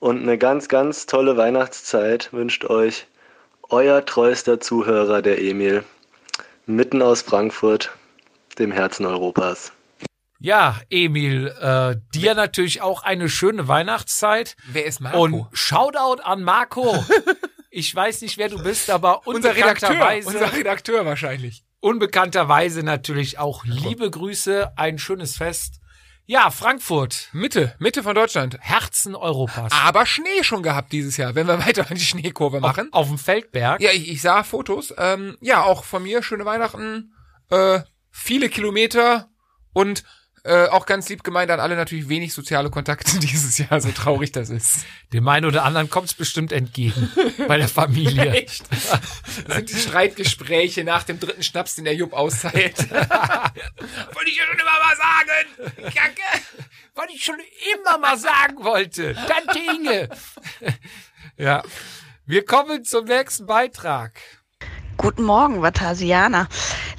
und eine ganz, ganz tolle Weihnachtszeit wünscht euch euer treuester Zuhörer, der Emil, mitten aus Frankfurt, dem Herzen Europas. Ja, Emil, äh, dir natürlich auch eine schöne Weihnachtszeit. Wer ist Marco? Und Shoutout an Marco. Ich weiß nicht, wer du bist, aber unser Redakteur. Unser Redakteur wahrscheinlich. Unbekannterweise natürlich auch liebe Grüße, ein schönes Fest. Ja, Frankfurt, Mitte, Mitte von Deutschland. Herzen Europas. Aber Schnee schon gehabt dieses Jahr, wenn wir weiter die Schneekurve machen. Auf dem Feldberg. Ja, ich, ich sah Fotos. Ähm, ja, auch von mir, schöne Weihnachten, äh, viele Kilometer und äh, auch ganz lieb gemeint an alle natürlich wenig soziale Kontakte dieses Jahr, so traurig das ist. Dem einen oder anderen kommt's bestimmt entgegen bei der Familie. Echt? Das sind die Streitgespräche nach dem dritten Schnaps, den der Jupp austeilt. Wollte ich ja schon immer mal sagen. Kacke. Was ich schon immer mal sagen wollte. Tante Inge. ja. Wir kommen zum nächsten Beitrag. Guten Morgen, Vatasianer.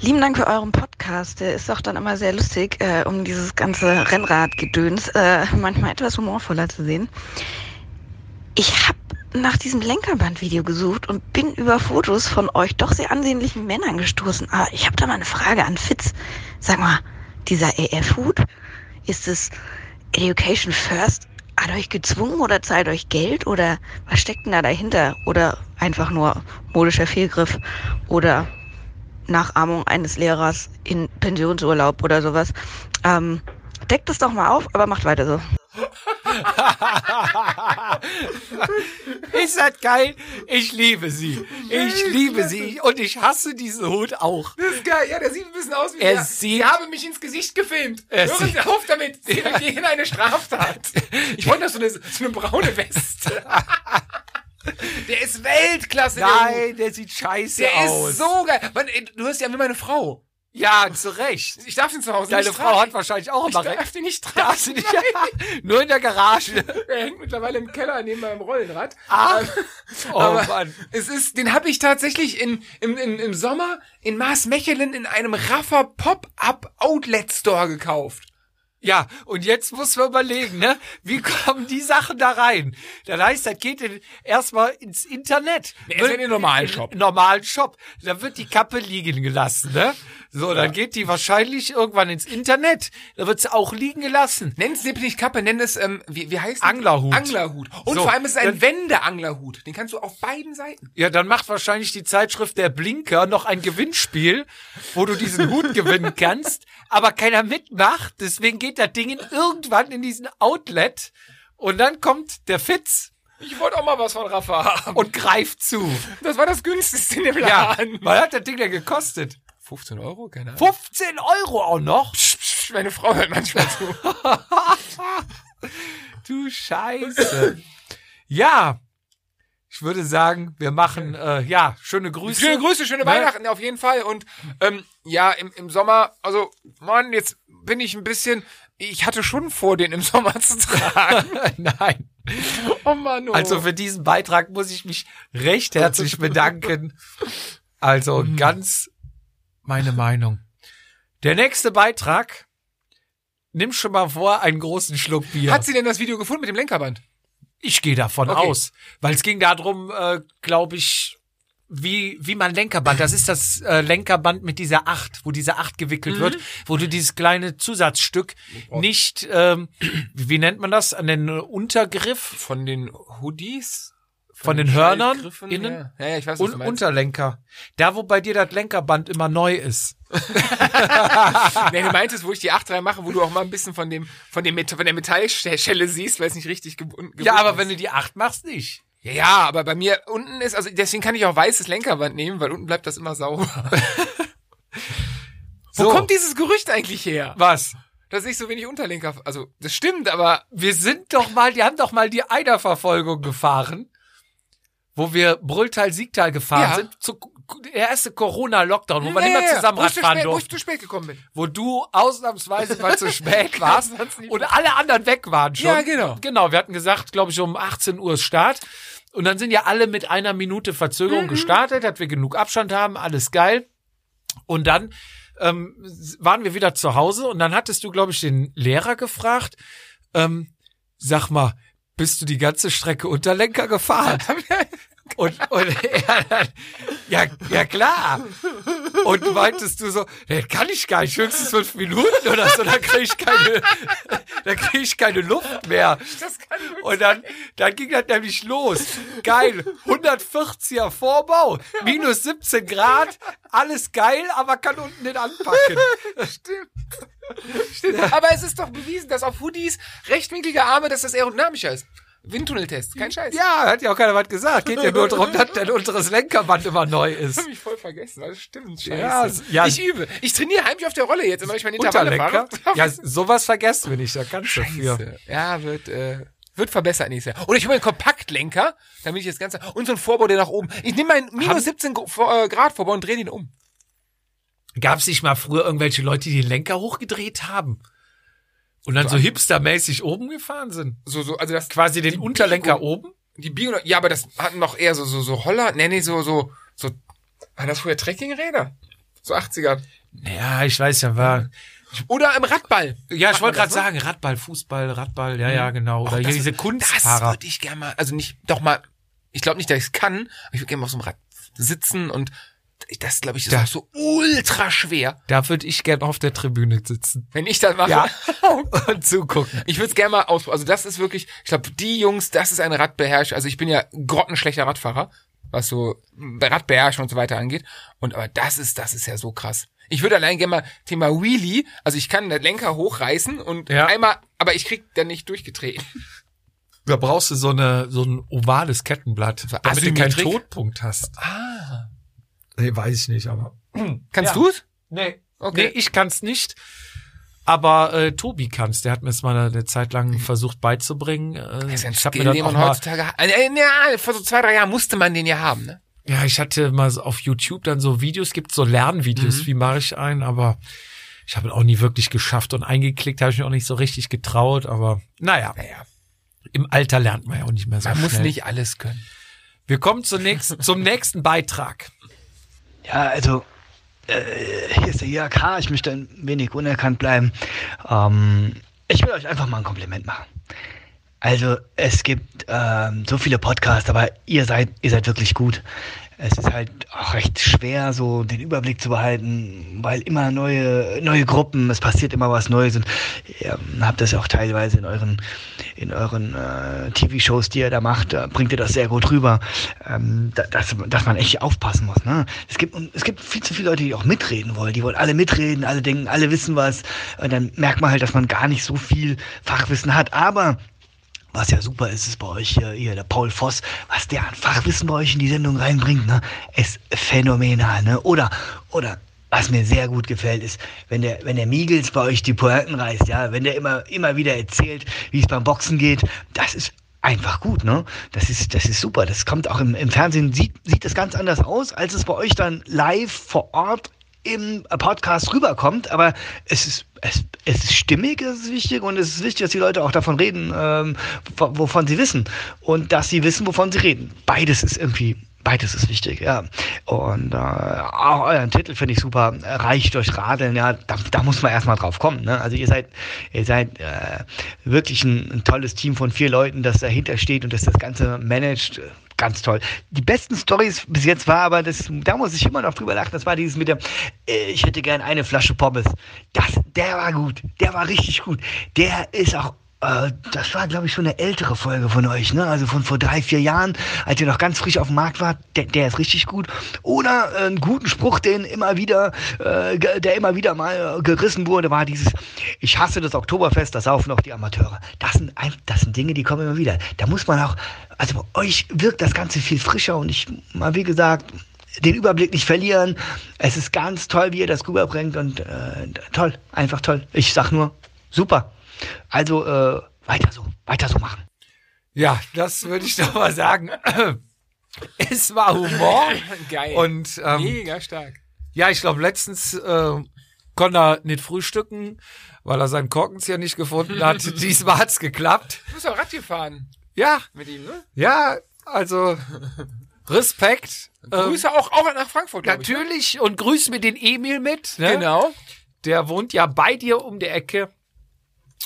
Lieben Dank für euren Podcast. Der ist doch dann immer sehr lustig, äh, um dieses ganze Rennradgedöns äh, manchmal etwas humorvoller zu sehen. Ich habe nach diesem Lenkerband-Video gesucht und bin über Fotos von euch doch sehr ansehnlichen Männern gestoßen. Aber ich habe da mal eine Frage an Fitz. Sag mal, dieser AF-Hut, ist es Education First? Hat euch gezwungen oder zahlt euch Geld? Oder was steckt denn da dahinter? Oder einfach nur modischer Fehlgriff? Oder Nachahmung eines Lehrers in Pensionsurlaub oder sowas? Ähm, deckt es doch mal auf, aber macht weiter so. Ist das geil? Ich liebe sie. Ich liebe sie. Und ich hasse diesen Hut auch. Das ist geil. Ja, der sieht ein bisschen aus wie Er der. sieht- Sie haben mich ins Gesicht gefilmt. Hören Sie auf damit. Sie begehen eine Straftat. Ich wollte doch so eine, so eine braune Weste. Der ist Weltklasse. der. Nein, der sieht scheiße Der aus. ist so geil. Mann, ey, du hörst ja wie meine Frau. Ja, zu Recht. Ich darf ihn zu Hause Deine nicht Frau tragen. hat wahrscheinlich auch Ich immer darf recht. den nicht tragen. Darf sie nicht. Nur in der Garage. Er hängt mittlerweile im Keller neben meinem Rollenrad. Ah. Oh Aber Mann. es ist, den habe ich tatsächlich in, im, im, im Sommer in Maasmechelen in einem Raffer Pop-Up Outlet Store gekauft. Ja, und jetzt muss man überlegen, ne? Wie kommen die Sachen da rein? Das heißt, das geht in, erstmal ins Internet. Nee, ist in den normalen Shop. Normalen Shop. Da wird die Kappe liegen gelassen, ne? So, dann geht die wahrscheinlich irgendwann ins Internet. Da wird sie auch liegen gelassen. Nenn es nicht Kappe, nenn es, ähm, wie, wie heißt Anglerhut. Anglerhut. Und So, vor allem ist es ein Wendeanglerhut. Den kannst du auf beiden Seiten. Ja, dann macht wahrscheinlich die Zeitschrift Der Blinker noch ein Gewinnspiel, wo du diesen Hut gewinnen kannst, aber keiner mitmacht. Deswegen geht das Ding in irgendwann in diesen Outlet und dann kommt der Fitz Ich wollte auch mal was von Rafa haben. und greift zu. das war das günstigste in dem Ja, Laden. was hat das Ding denn gekostet? 15 Euro? Keine Ahnung. 15 Euro auch noch? Psch, psch, Meine Frau hört manchmal zu. Du Scheiße. ja, ich würde sagen, wir machen, äh, ja, schöne Grüße. Schöne Grüße, schöne Ne? Weihnachten auf jeden Fall. Und ähm, ja, im, im Sommer, also Mann, jetzt bin ich ein bisschen. Ich hatte schon vor, den im Sommer zu tragen. Nein. oh Mann, oh. Also für diesen Beitrag muss ich mich recht herzlich bedanken. Also Mhm. ganz meine Meinung. Der nächste Beitrag. Nimm schon mal vor, einen großen Schluck Bier. Hat sie denn das Video gefunden mit dem Lenkerband? ich gehe davon Okay. aus. Weil es ging darum, äh, glaube ich, wie, wie man Lenkerband, das ist das äh, Lenkerband mit dieser Acht, wo diese Acht gewickelt Mhm. wird, wo du dieses kleine Zusatzstück nicht, ähm, wie nennt man das, an den Untergriff Von den Hoodies? Von den Hörnern innen Ja, ja, ja ich weiß, und. Unterlenker. Da, wo bei dir das Lenkerband immer neu ist. nee, du meintest, wo ich die 8 mache, wo du auch mal ein bisschen von dem, von dem von der Metallschelle siehst, weil es nicht richtig gebunden Ja, aber ist. wenn du die Acht machst, nicht. Ja, ja, aber bei mir unten ist, also deswegen kann ich auch weißes Lenkerband nehmen, weil unten bleibt das immer sauber. Wo So. kommt dieses Gerücht eigentlich her? Was? Dass ich so wenig Unterlenker, also das stimmt, aber Wir sind doch mal, die haben doch mal die Eiderverfolgung gefahren, wo wir Brülltal Siegtal gefahren Ja. sind. Zu, der erste Corona-Lockdown, wo wir ja. zusammen wo ich Rad zu fahren spät, wo ich durften. zu spät gekommen bin. Wo du ausnahmsweise mal zu spät warst und alle anderen weg waren schon. Ja, genau. Genau, wir hatten gesagt, glaube ich, um 18 Uhr ist Start. Und dann sind ja alle mit einer Minute Verzögerung Mhm. gestartet, dass wir genug Abstand haben, alles geil. Und dann ähm, waren wir wieder zu Hause und dann hattest du, glaube ich, den Lehrer gefragt, ähm, sag mal, bist du die ganze Strecke Unterlenker gefahren? Und, und er dann, ja, ja klar. Und meintest du so, nee, kann ich gar nicht, höchstens fünf Minuten oder so, dann krieg ich keine, dann krieg ich keine Luft mehr. Das kann wirklich Und dann, dann ging das nämlich los. Geil. 140er Vorbau, minus 17 Grad, alles geil, aber kann unten nicht anpacken. Stimmt. Aber es ist doch bewiesen, dass auf Hoodies rechtwinklige Arme, dass das aerodynamischer ist. Windtunneltest, kein Scheiß. Ja, hat ja auch keiner was gesagt. Geht ja nur darum, dass dein unteres Lenkerband immer neu ist. Hab ich voll vergessen, das stimmt. Scheiße. Ja, ja. ich übe. Ich trainiere heimlich auf der Rolle jetzt, immer wenn ich meine Intervalle fahre. Ja, sowas vergessen wir nicht, da kannst du. Scheiße. Ja, wird, äh, wird verbessert nächstes Jahr. Oder ich hole einen Kompaktlenker, damit ich das Ganze, und so einen Vorbau, der nach oben. Ich nehme meinen minus Haben- 17 Gro- Vor- äh, Grad Vorbau und drehe den um. Gab es nicht mal früher irgendwelche Leute, die den Lenker hochgedreht haben? Und dann so hipstermäßig oben gefahren sind? So, so, also das, Quasi den Unterlenker Biegung. oben? die Bio, ja, aber das hatten noch eher so, so, so Holler, nee, nee, so, so, so, waren das früher Trekkingräder? So 80er. Ja, ich weiß ja, war. Oder im Radball. Ja, ich wollte gerade das, ne? sagen, Radball, Fußball, Radball, ja, ja, genau. Oder hier das- diese Das Kunstfahrer. würde ich gerne mal, also nicht, doch mal, ich glaube nicht, dass ich es kann, aber ich würde gerne mal auf so einem Rad sitzen und das, glaube ich, ist Ja. auch so ultra schwer, Da würde ich gern auf der Tribüne sitzen. wenn ich das mache. Ja. Und zugucken. Ich würde es gerne mal ausprobieren. Also das ist wirklich, ich glaube, die Jungs, das ist eine Radbeherrschung. Also ich bin ja grottenschlechter Radfahrer, was so Radbeherrschung und so weiter angeht. Und aber das ist, das ist ja so krass. Ich würde allein gerne mal Thema Wheelie, also ich kann den Lenker hochreißen und Ja. einmal, aber ich krieg dann nicht durchgetreten. Da brauchst du so eine so ein ovales Kettenblatt, damit du keinen? Todpunkt hast. Ah. Nee, weiß ich nicht, aber. Kannst Ja. du's? Nee. Okay. Nee, ich kann's nicht. Aber äh, Tobi kann's. Der hat mir es mal eine Zeit lang versucht beizubringen. Äh, Das ist ein ich hab Skill, mir den dann auch man mal, heutzutage hat. Äh, äh, ja, vor so zwei, drei Jahren musste man den ja haben, ne? Ja, ich hatte mal so auf YouTube dann so Videos, gibt so Lernvideos, wie mache ich einen, aber ich habe auch nie wirklich geschafft und eingeklickt habe ich mir auch nicht so richtig getraut, aber naja, Naja, im Alter lernt man ja auch nicht mehr so man muss schnell. nicht alles können. Wir kommen zunächst zum nächsten Beitrag. Ja, also äh, hier ist der IHK, ich möchte ein wenig unerkannt bleiben. Ähm, ich will euch einfach mal ein Kompliment machen. Also es gibt ähm, so viele Podcasts, aber ihr seid, ihr seid wirklich gut. Es ist halt auch recht schwer, so den Überblick zu behalten, weil immer neue, neue Gruppen, es passiert immer was Neues und ihr habt das auch teilweise in euren, in euren äh, TV-Shows, die ihr da macht, da bringt ihr das sehr gut rüber, ähm, da, dass, dass man echt aufpassen muss. Ne? Es, gibt, es gibt viel zu viele Leute, die auch mitreden wollen. Die wollen alle mitreden, alle denken, alle wissen was. Und dann merkt man halt, dass man gar nicht so viel Fachwissen hat. Aber was ja super ist, ist bei euch hier, hier der Paul Voss, was der an Fachwissen bei euch in die Sendung reinbringt, ne, ist phänomenal, ne? Oder, oder was mir sehr gut gefällt, ist, wenn der, wenn der Miegels bei euch die Pointen reißt, ja, wenn der immer, immer wieder erzählt, wie es beim Boxen geht, das ist einfach gut, ne? Das ist, das ist super. Das kommt auch im, im Fernsehen, sieht, sieht das ganz anders aus, als es bei euch dann live vor Ort im Podcast rüberkommt, aber es ist, es, es ist stimmig, das ist wichtig und es ist wichtig, dass die Leute auch davon reden, ähm, wo- wovon sie wissen und dass sie wissen, wovon sie reden. Beides ist irgendwie, beides ist wichtig, ja. Und äh, auch euren Titel finde ich super, reich durch Radeln, ja, da, da muss man erstmal drauf kommen, ne? Also ihr seid, ihr seid äh, wirklich ein, ein tolles Team von vier Leuten, das dahinter steht und das das Ganze managt ganz toll. Die besten Stories bis jetzt war aber, das, da muss ich immer noch drüber lachen, das war dieses mit dem, äh, ich hätte gern eine Flasche Pommes. Das, der war gut, der war richtig gut. Der ist auch, das war glaube ich schon eine ältere Folge von euch, ne? Also von vor drei, vier Jahren, als ihr noch ganz frisch auf dem Markt wart, der, der ist richtig gut. Oder äh, einen guten Spruch, den immer wieder, äh, der immer wieder mal äh, gerissen wurde, war dieses, ich hasse das Oktoberfest, das saufen auch die Amateure. Das sind, das sind Dinge, die kommen immer wieder. Da muss man auch, also bei euch wirkt das Ganze viel frischer und ich, mal wie gesagt, den Überblick nicht verlieren. Es ist ganz toll, wie ihr das rüberbringt und äh, toll, einfach toll. Ich sag nur, super. Also äh, weiter so, weiter so machen. Ja, das würde ich doch mal sagen. Es war Humor. Geil. Und ähm, Mega stark. ja, ich glaube, letztens äh, konnte er nicht frühstücken, weil er seinen Korkenzieher nicht gefunden hat. Diesmal hat's geklappt. Du bist auch Rad gefahren Ja, mit ihm, ne? ja, also Respekt. Ähm, Grüße auch, auch nach Frankfurt, glaub ich, ne? natürlich und grüß mir den Emil mit. Ne? Genau. Der wohnt ja bei dir um der Ecke.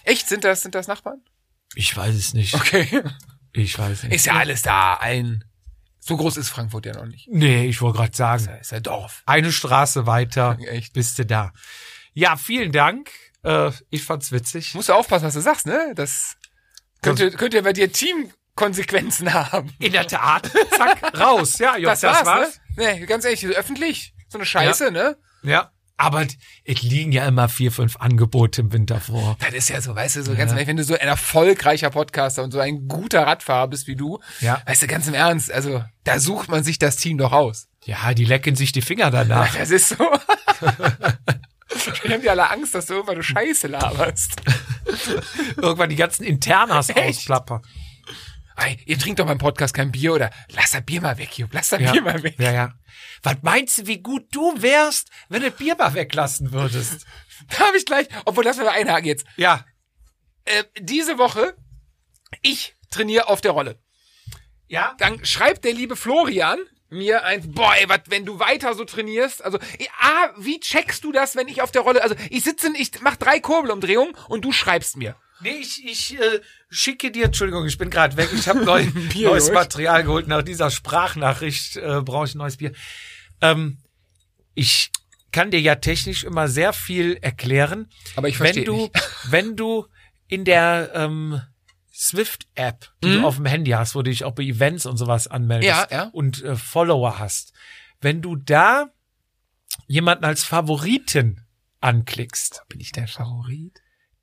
Echt? Sind das, sind das Nachbarn? Ich weiß es nicht. Okay. Ich weiß nicht. Ist ja alles da. Ein, so groß ist Frankfurt ja noch nicht. nee, ich wollte gerade sagen. Ist ja, ist ja Dorf. Eine Straße weiter Echt. bist du da. Ja, vielen Dank. Äh, ich fand's witzig. Musst du aufpassen, was du sagst, ne? Das könnte, könnte bei dir Teamkonsequenzen haben. In der Tat. Zack, raus. Ja, Jungs, Das, war's, ne? Nee, ganz ehrlich, öffentlich. So eine Scheiße, ne? Ja. Aber es liegen ja immer vier, fünf Angebote im Winter vor. Das ist ja so, weißt du, so ganz ehrlich, wenn du so ein erfolgreicher Podcaster und so ein guter Radfahrer bist wie du, Ja. weißt du, ganz im Ernst, also da sucht man sich das Team doch aus. Ja, die lecken sich die Finger danach. Das ist so. Dann haben die alle Angst, dass du irgendwann eine Scheiße laberst. Irgendwann die ganzen Internas ausplappern. Ey, ihr trinkt doch beim Podcast kein Bier oder lass das Bier mal weg, Jupp, lass das Ja. Bier mal weg. ja, ja. Was meinst du, wie gut du wärst, wenn du das Bier mal weglassen würdest? Da habe ich gleich, obwohl das wir mal einhaken jetzt. Ja. Äh, diese Woche, ich trainiere auf der Rolle. Ja? Dann schreibt der liebe Florian mir ein, boah, ey, wat, wenn du weiter so trainierst, also, eh, ah, wie checkst du das, wenn ich auf der Rolle, also, ich sitze, ich mach drei Kurbelumdrehungen und du schreibst mir. Nee, ich, ich äh, schicke dir, Entschuldigung, ich bin gerade weg. Ich habe neu, neues durch. Material geholt. Nach dieser Sprachnachricht äh, brauche ich ein neues Bier. Ähm, ich kann dir ja technisch immer sehr viel erklären. Aber ich wenn verstehe du, nicht. wenn du in der ähm, Swift-App, die du auf dem Handy hast, wo du dich auch bei Events und sowas anmeldest Mhm. Ja, ja. und äh, Follower hast, wenn du da jemanden als Favoriten anklickst, Bin ich der Favorit?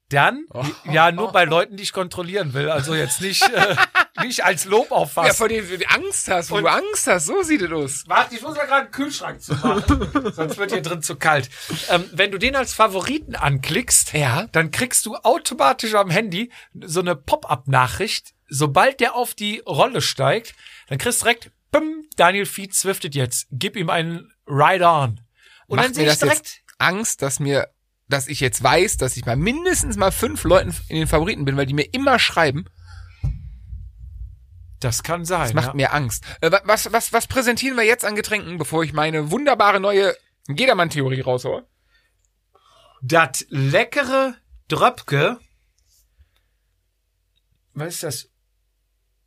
Dann, Oh. ja, nur bei Leuten, die ich kontrollieren will. Also jetzt nicht, äh, nicht als Lob Ja, auffassen. vor dem du Angst hast, wo Und- du Angst hast, so sieht es aus. Warte, ich muss mal gerade einen Kühlschrank zu machen. Sonst wird hier drin zu kalt. Ähm, wenn du den als Favoriten anklickst, Ja. dann kriegst du automatisch am Handy so eine Pop-up-Nachricht. Sobald der auf die Rolle steigt, dann kriegst du direkt Bim, Daniel Fied zwiftet jetzt. Gib ihm einen Ride on. Und Macht dann sehe ich das direkt, Angst, dass mir, dass ich jetzt weiß, dass ich bei mindestens mal fünf Leuten in den Favoriten bin, weil die mir immer schreiben. das kann sein. Das macht ja. mir Angst. Äh, wa- was, was, was präsentieren wir jetzt an Getränken, bevor ich meine wunderbare neue Jedermann-Theorie raushole? Das leckere Dröpke. Was ist das?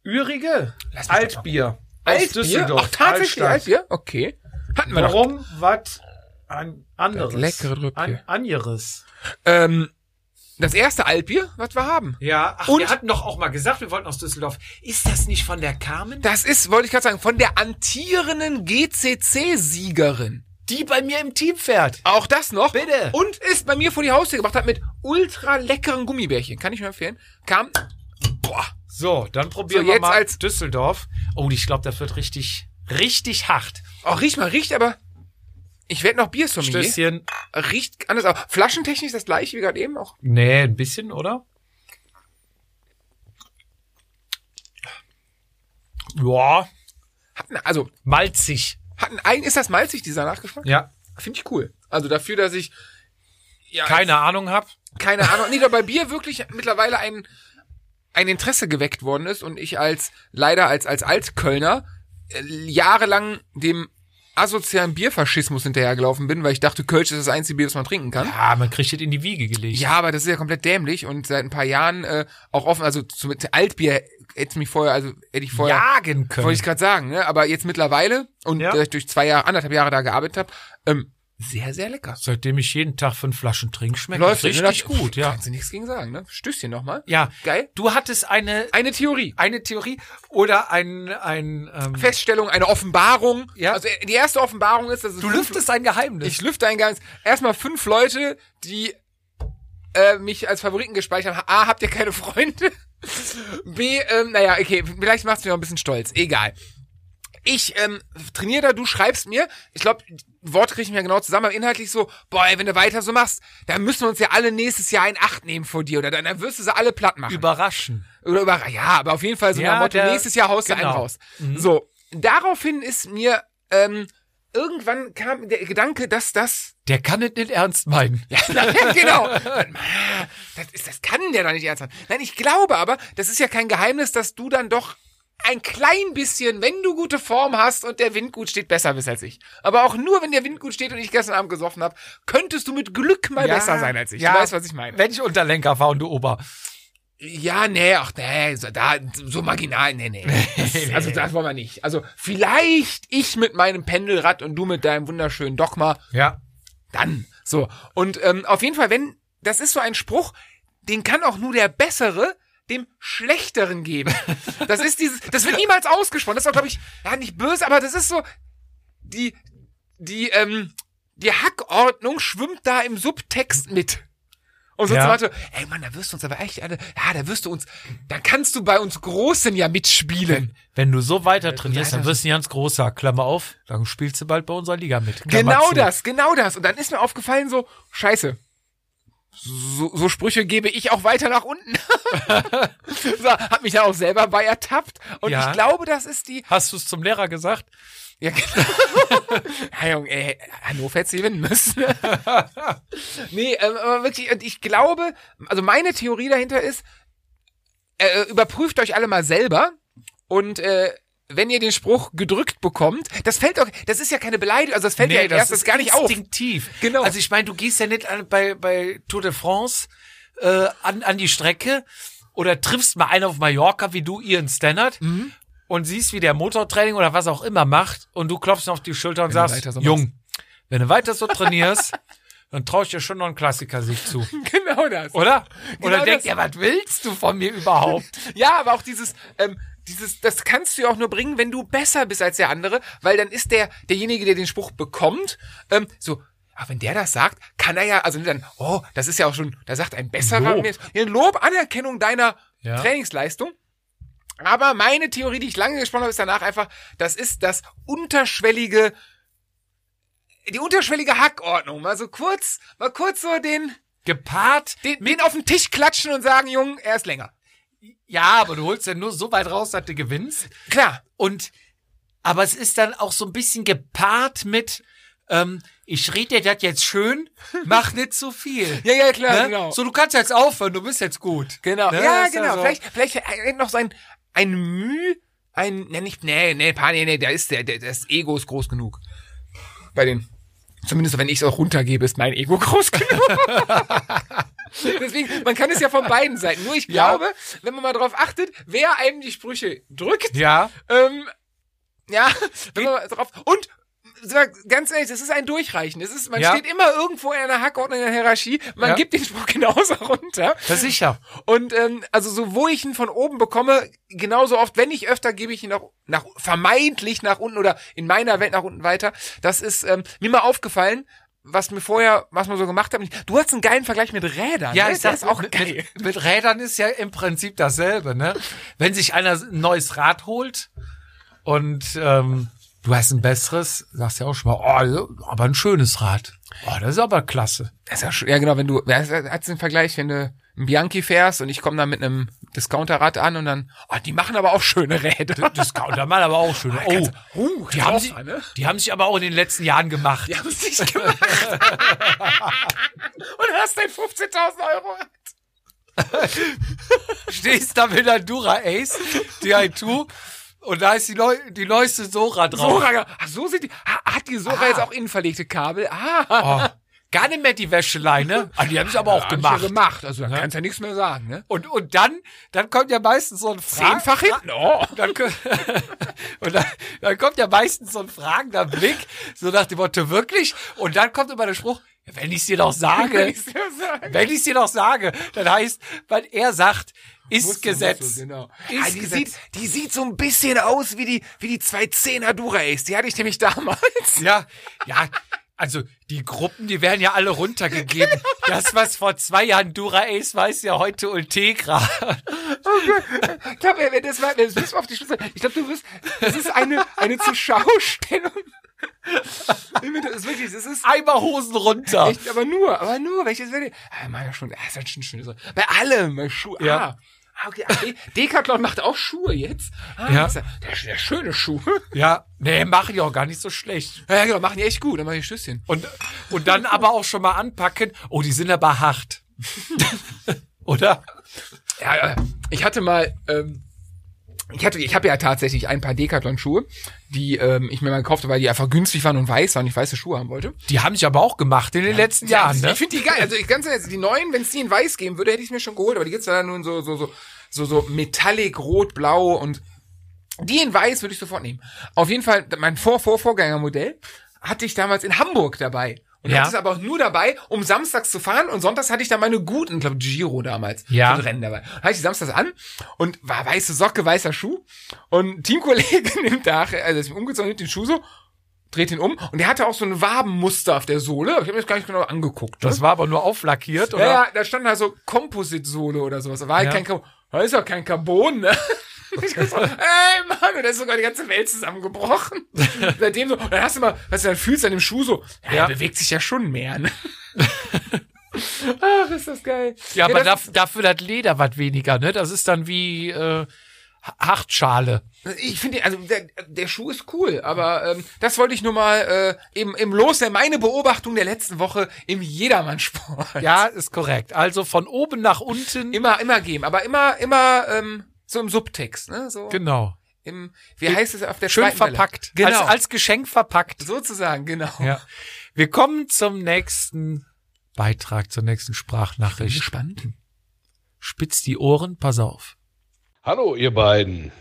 Ürige mich Altbier. Aus Altbier? Düsseldorf. Ach, tatsächlich Altstadt. Altbier? Okay. Hatten wir. Warum was an anderes? Das leckere Dröpke. An, anderes. Ähm, das erste Altbier, was wir haben. Ja, ach, Und- wir hatten doch auch mal gesagt, wir wollten aus Düsseldorf. Ist das nicht von der Carmen? Das ist, wollte ich gerade sagen, von der antierenden GCC-Siegerin. Die bei mir im Team fährt. Auch das noch. Bitte. Und ist bei mir vor die Haustür gebracht hat mit ultra leckeren Gummibärchen. Kann ich nur empfehlen. Kam, boah, So, dann probieren So, wir jetzt mal als- Düsseldorf. Oh, ich glaube, das wird richtig, richtig hart. auch riecht mal, riecht aber, ich werde noch Biersommelier. Stößchen. Riecht anders, aber flaschentechnisch das gleiche wie gerade eben auch. Nee, ein bisschen, oder? Ja, Hat ein, also, malzig. hat ein, ein, ist das malzig, dieser Nachgeschmack? Ja. Finde ich cool. Also dafür, dass ich, ja, Keine Ahnung hab. keine Ahnung, nee, da bei Bier wirklich mittlerweile ein, ein Interesse geweckt worden ist und ich als, leider als, als Altkölner, äh, jahrelang dem asozialen Bierfaschismus hinterhergelaufen bin, weil ich dachte, Kölsch ist das einzige Bier, das man trinken kann. Ja, man kriegt das in die Wiege gelegt. Ja, aber das ist ja komplett dämlich und seit ein paar Jahren äh, auch offen, also zu, mit Altbier hätte mich vorher, also hätte ich vorher, jagen können. wollte ich gerade sagen, ne? aber jetzt mittlerweile und Ja. durch zwei Jahre, anderthalb Jahre da gearbeitet habe, ähm, sehr, sehr lecker. Seitdem ich jeden Tag fünf Flaschen trinke, schmeckt Läuft richtig Das- gut, ja. Kannst du nichts gegen sagen, ne? Stößchen nochmal. Ja, Geil. du hattest eine, Eine Theorie. eine Theorie oder ein, ein, ähm, Feststellung, eine Offenbarung. Ja. Also äh, die erste Offenbarung ist, dass es du lüftest ein Geheimnis. Ich lüfte ein ganz. Erstmal fünf Leute, die äh, mich als Favoriten gespeichert haben. A, habt ihr keine Freunde? B, ähm, naja, okay, vielleicht macht's mir noch ein bisschen stolz. Egal. Ich ähm, trainiere da, du schreibst mir. Ich glaube, Worte kriege ich mir genau zusammen, aber inhaltlich so, boah, ey, wenn du weiter so machst, dann müssen wir uns ja alle nächstes Jahr in Acht nehmen vor dir oder dann, dann wirst du sie alle platt machen. Überraschen. Oder über, ja, aber auf jeden Fall so Ja, nach Motto, der- nächstes Jahr haust du einen genau. raus. So, daraufhin ist mir, ähm, irgendwann kam der Gedanke, dass das, Der kann es nicht ernst meinen. ja, genau, das, ist, das kann der doch nicht ernst machen. Nein, ich glaube aber, das ist ja kein Geheimnis, dass du dann doch ein klein bisschen, wenn du gute Form hast und der Wind gut steht, besser bist als ich. Aber auch nur, wenn der Wind gut steht und ich gestern Abend gesoffen habe, könntest du mit Glück mal Ja, besser sein als ich. ja. Du weißt, was ich meine. Wenn ich Unterlenker war und du Ober. Ja, nee, ach nee, so, da, so marginal, nee, nee. Das, also das wollen wir nicht. Also vielleicht ich mit meinem Pendelrad und du mit deinem wunderschönen Dogma, Ja. dann. So. Und ähm, auf jeden Fall, wenn, das ist so ein Spruch, den kann auch nur der Bessere dem Schlechteren geben. Das ist dieses, das wird niemals ausgesprochen. Das ist auch, glaube ich, ja, nicht böse, aber das ist so, die, die, ähm, die Hackordnung schwimmt da im Subtext mit. Und so Ja. Motto, ey Mann, da wirst du uns aber echt alle, ja, da wirst du uns, da kannst du bei uns Großen ja mitspielen. Wenn du so weiter trainierst, dann weiter- wirst du ein ganz großer. Klammer auf, dann spielst du bald bei unserer Liga mit. Klammer Genau zu. das, genau das. Und dann ist mir aufgefallen so, scheiße. So, so Sprüche gebe ich auch weiter nach unten. so, hab mich da auch selber bei ertappt. Und Ja. ich glaube, das ist die. Hast du es zum Lehrer gesagt? Ja, genau. ja, Junge, ey, Hannover hätte sie gewinnen müssen. nee, ähm, aber wirklich, und ich glaube, also meine Theorie dahinter ist, äh, überprüft euch alle mal selber und äh, wenn ihr den Spruch gedrückt bekommt, das fällt doch, das ist ja keine Beleidigung, also das fällt ja erst gar nicht auf. instinktiv. Genau. Also ich meine, du gehst ja nicht an, bei, bei Tour de France äh, an, an die Strecke oder triffst mal einen auf Mallorca, wie du Ian Stannard Mhm. und siehst, wie der Motortraining oder was auch immer macht und du klopfst auf die Schulter und Wenn sagst, so Jung, wenn du weiter so trainierst, dann traue ich dir schon noch einen Klassiker-Sieg zu. Genau das. Oder? Genau oder das. denkst, ja, was willst du von mir überhaupt? Ja, aber auch dieses, ähm, dieses, das kannst du ja auch nur bringen, wenn du besser bist als der andere, weil dann ist der, derjenige, der den Spruch bekommt, ähm, so, ach, wenn der das sagt, kann er ja, also dann, oh, das ist ja auch schon, da sagt ein besserer, Lob. ja, Lob, Anerkennung deiner Ja. Trainingsleistung. Aber meine Theorie, die ich lange gesprochen habe, ist danach einfach, das ist das unterschwellige, die unterschwellige Hackordnung. Mal so kurz, mal kurz so den, Gepaart den, den auf den Tisch klatschen und sagen, Jung, er ist länger. Ja, aber du holst ja nur so weit raus, dass du gewinnst. Klar. Und aber es ist dann auch so ein bisschen gepaart mit, ähm, ich rede dir das jetzt schön, mach nicht zu viel. Ja, ja, klar, ne? genau. So, du kannst jetzt aufhören, du bist jetzt gut. Genau. Ne? Ja, Ist ja genau. so. Vielleicht, vielleicht noch so ein, ein Mühe, ein, ne, nicht, nee, nee, paar, nee, nee, der ist, der, der, das Ego ist groß genug. Bei den, zumindest wenn ich es auch runtergebe, ist mein Ego groß genug. Deswegen, man kann es ja von beiden Seiten. Nur ich Ja. glaube, wenn man mal drauf achtet, wer einem die Sprüche drückt, Ja, ähm, ja, wenn man mal drauf, und, ganz ehrlich, das ist ein Durchreichen. Das ist, man Ja. steht immer irgendwo in einer Hackordnung in der Hierarchie, man Ja. gibt den Spruch genauso runter. das sicher. Und ähm, also so, wo ich ihn von oben bekomme, genauso oft, wenn nicht öfter, gebe ich ihn nach, nach vermeintlich nach unten oder in meiner Welt nach unten weiter. Das ist ähm, mir mal aufgefallen, was mir vorher, was wir so gemacht haben. Du hast einen geilen Vergleich mit Rädern. Ja, ne? ich Der sag ist auch mit, geil. Mit, mit Rädern ist ja im Prinzip dasselbe, ne? Wenn sich einer ein neues Rad holt und ähm, du hast ein besseres, sagst ja auch schon mal, oh, aber ein schönes Rad. Oh, das ist aber klasse. Das ist ja, ja genau, wenn du, hat den Vergleich, wenn du ein Bianchi fährst und ich komme dann mit einem Discounterrad an und dann, oh, die machen aber auch schöne Räder. Discounter mal aber auch schön. Oh, uh, die haben, sich, die haben sich aber auch in den letzten Jahren gemacht. Die haben es nicht gemacht. und hast dein 15.000 Euro. Stehst da mit der Dura Ace, Di2 und da ist die, neu, die neueste Sora drauf. Sora, ja. Ach, so sind die. Ha- Hat die Sora Ah. jetzt auch innenverlegte Kabel? Ah. Oh, gar nicht mehr die Wäscheleine. Ah, die haben sie aber auch Haben sie ja gemacht. gemacht. Also da kannst du ja nichts mehr sagen, ne? Und, und dann, dann kommt ja meistens so ein Fra Zehnfach hinten. Oh. Dann, und dann, dann kommt ja meistens so ein fragender Blick, so nach dem Motto, wirklich? Und dann kommt immer der Spruch, ja, wenn ich dir doch sage, Wenn ich's dir sage. wenn ich dir doch sage, dann heißt, weil er sagt, ist Gesetz. genau. Ist Ah, die, Gesetz. sieht, die sieht so ein bisschen aus wie die, wie die 210er Dura Ace. Die hatte ich nämlich damals. Ja, ja, also die Gruppen, die werden ja alle runtergegeben. Das, was vor zwei Jahren Dura Ace war, ist ja heute Ultegra. Ich glaube, wenn das war, das du auf die Spitze. Ich glaube, du wirst, das ist eine, eine Zuschaustellung. Das ist wirklich, das ist Einmal Hosen runter. echt, aber nur, aber nur, welches ich? Ah, meine schon, ah, ist das schon schön. So. Bei allem, bei Schuhe. Ja. Ah. Ah, okay. De- Decathlon macht auch Schuhe jetzt. Ah, Ja. Der, der schöne Schuh. Ja, nee, machen ja auch gar nicht so schlecht. Ja, genau, machen die echt gut. Dann mache ich Stößchen. Und, und dann aber auch schon mal anpacken. Oh, die sind aber hart. Oder? Ja, ja. Ich hatte mal, ähm, ich hatte, ich habe ja tatsächlich ein paar Decathlon-Schuhe, die ähm, ich mir mal gekauft habe, weil die einfach günstig waren und weiß waren, ich weiße Schuhe haben wollte. Die haben sich aber auch gemacht in den letzten Jahren, Ja, ne? Ich finde die geil. Also ich ganz ehrlich, die neuen, wenn es die in weiß geben würde, hätte ich mir schon geholt, aber die gibt's ja nur in so so so so so metallic rot, blau und die in weiß würde ich sofort nehmen. Auf jeden Fall mein Vor Vor Vorgängermodell hatte ich damals in Hamburg dabei. Und Ja. hatte es aber auch nur dabei, um samstags zu fahren. Und sonntags hatte ich dann meine guten, glaube Giro damals, Ja. für Rennen dabei. Dann hatte ich die samstags an und war weiße Socke, weißer Schuh. Und ein Teamkollege nimmt da, also ist umgezogen, nimmt den Schuh so, dreht ihn um. Und der hatte auch so ein Wabenmuster auf der Sohle. Ich habe mir das gar nicht genau angeguckt. ne? Das war aber nur auflackiert, oder? Ja, ja, da stand halt so Composite-Sohle oder sowas. Da war halt Ja. kein Carbon. Da ist doch kein Carbon, ne? So, ey Mann, und da ist sogar die ganze Welt zusammengebrochen. Seitdem so, dann hast du mal, was du dann fühlst an dem Schuh so, ja, Ja. der bewegt sich ja schon mehr, ne? Ach, ist das geil. Ja, aber das daf- dafür das Leder was weniger, ne? Das ist dann wie äh, Ha- Hartschale. Ich finde, also der, der Schuh ist cool, aber ähm, das wollte ich nur mal äh, im, im Los der meine Beobachtung der letzten Woche im Jedermannsport. Ja, ist korrekt. Also von oben nach unten. Immer, immer geben, aber immer, immer ähm, so im Subtext, ne? So Genau. im, wie heißt es auf der Schön zweiten Welle? verpackt. Genau. Als, als Geschenk verpackt. Sozusagen, genau. Ja. Wir kommen zum nächsten Beitrag, zur nächsten Sprachnachricht. Gespannt. Spitz die Ohren, pass auf. Hallo, ihr beiden.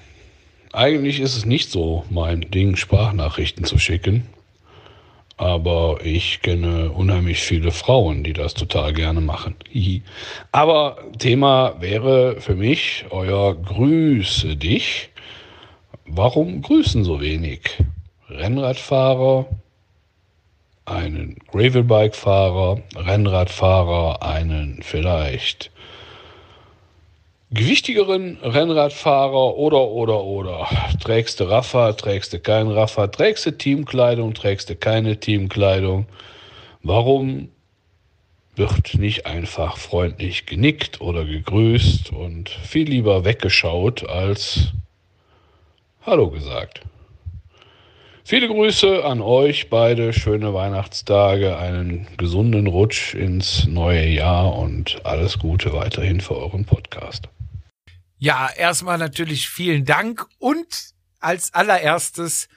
Eigentlich ist es nicht so mein Ding, Sprachnachrichten zu schicken. Aber ich kenne unheimlich viele Frauen, die das total gerne machen. Aber Thema wäre für mich euer Grüße dich. Warum grüßen so wenig? Rennradfahrer, einen Gravelbike-Fahrer, Rennradfahrer, einen vielleicht gewichtigeren Rennradfahrer oder, oder, oder. Trägst du Raffer, trägst du kein Raffer, trägst du Teamkleidung, trägst du keine Teamkleidung. Warum wird nicht einfach freundlich genickt oder gegrüßt und viel lieber weggeschaut als Hallo gesagt? Viele Grüße an euch beide, schöne Weihnachtstage, einen gesunden Rutsch ins neue Jahr und alles Gute weiterhin für euren Podcast. Ja, erstmal natürlich vielen Dank und als allererstes,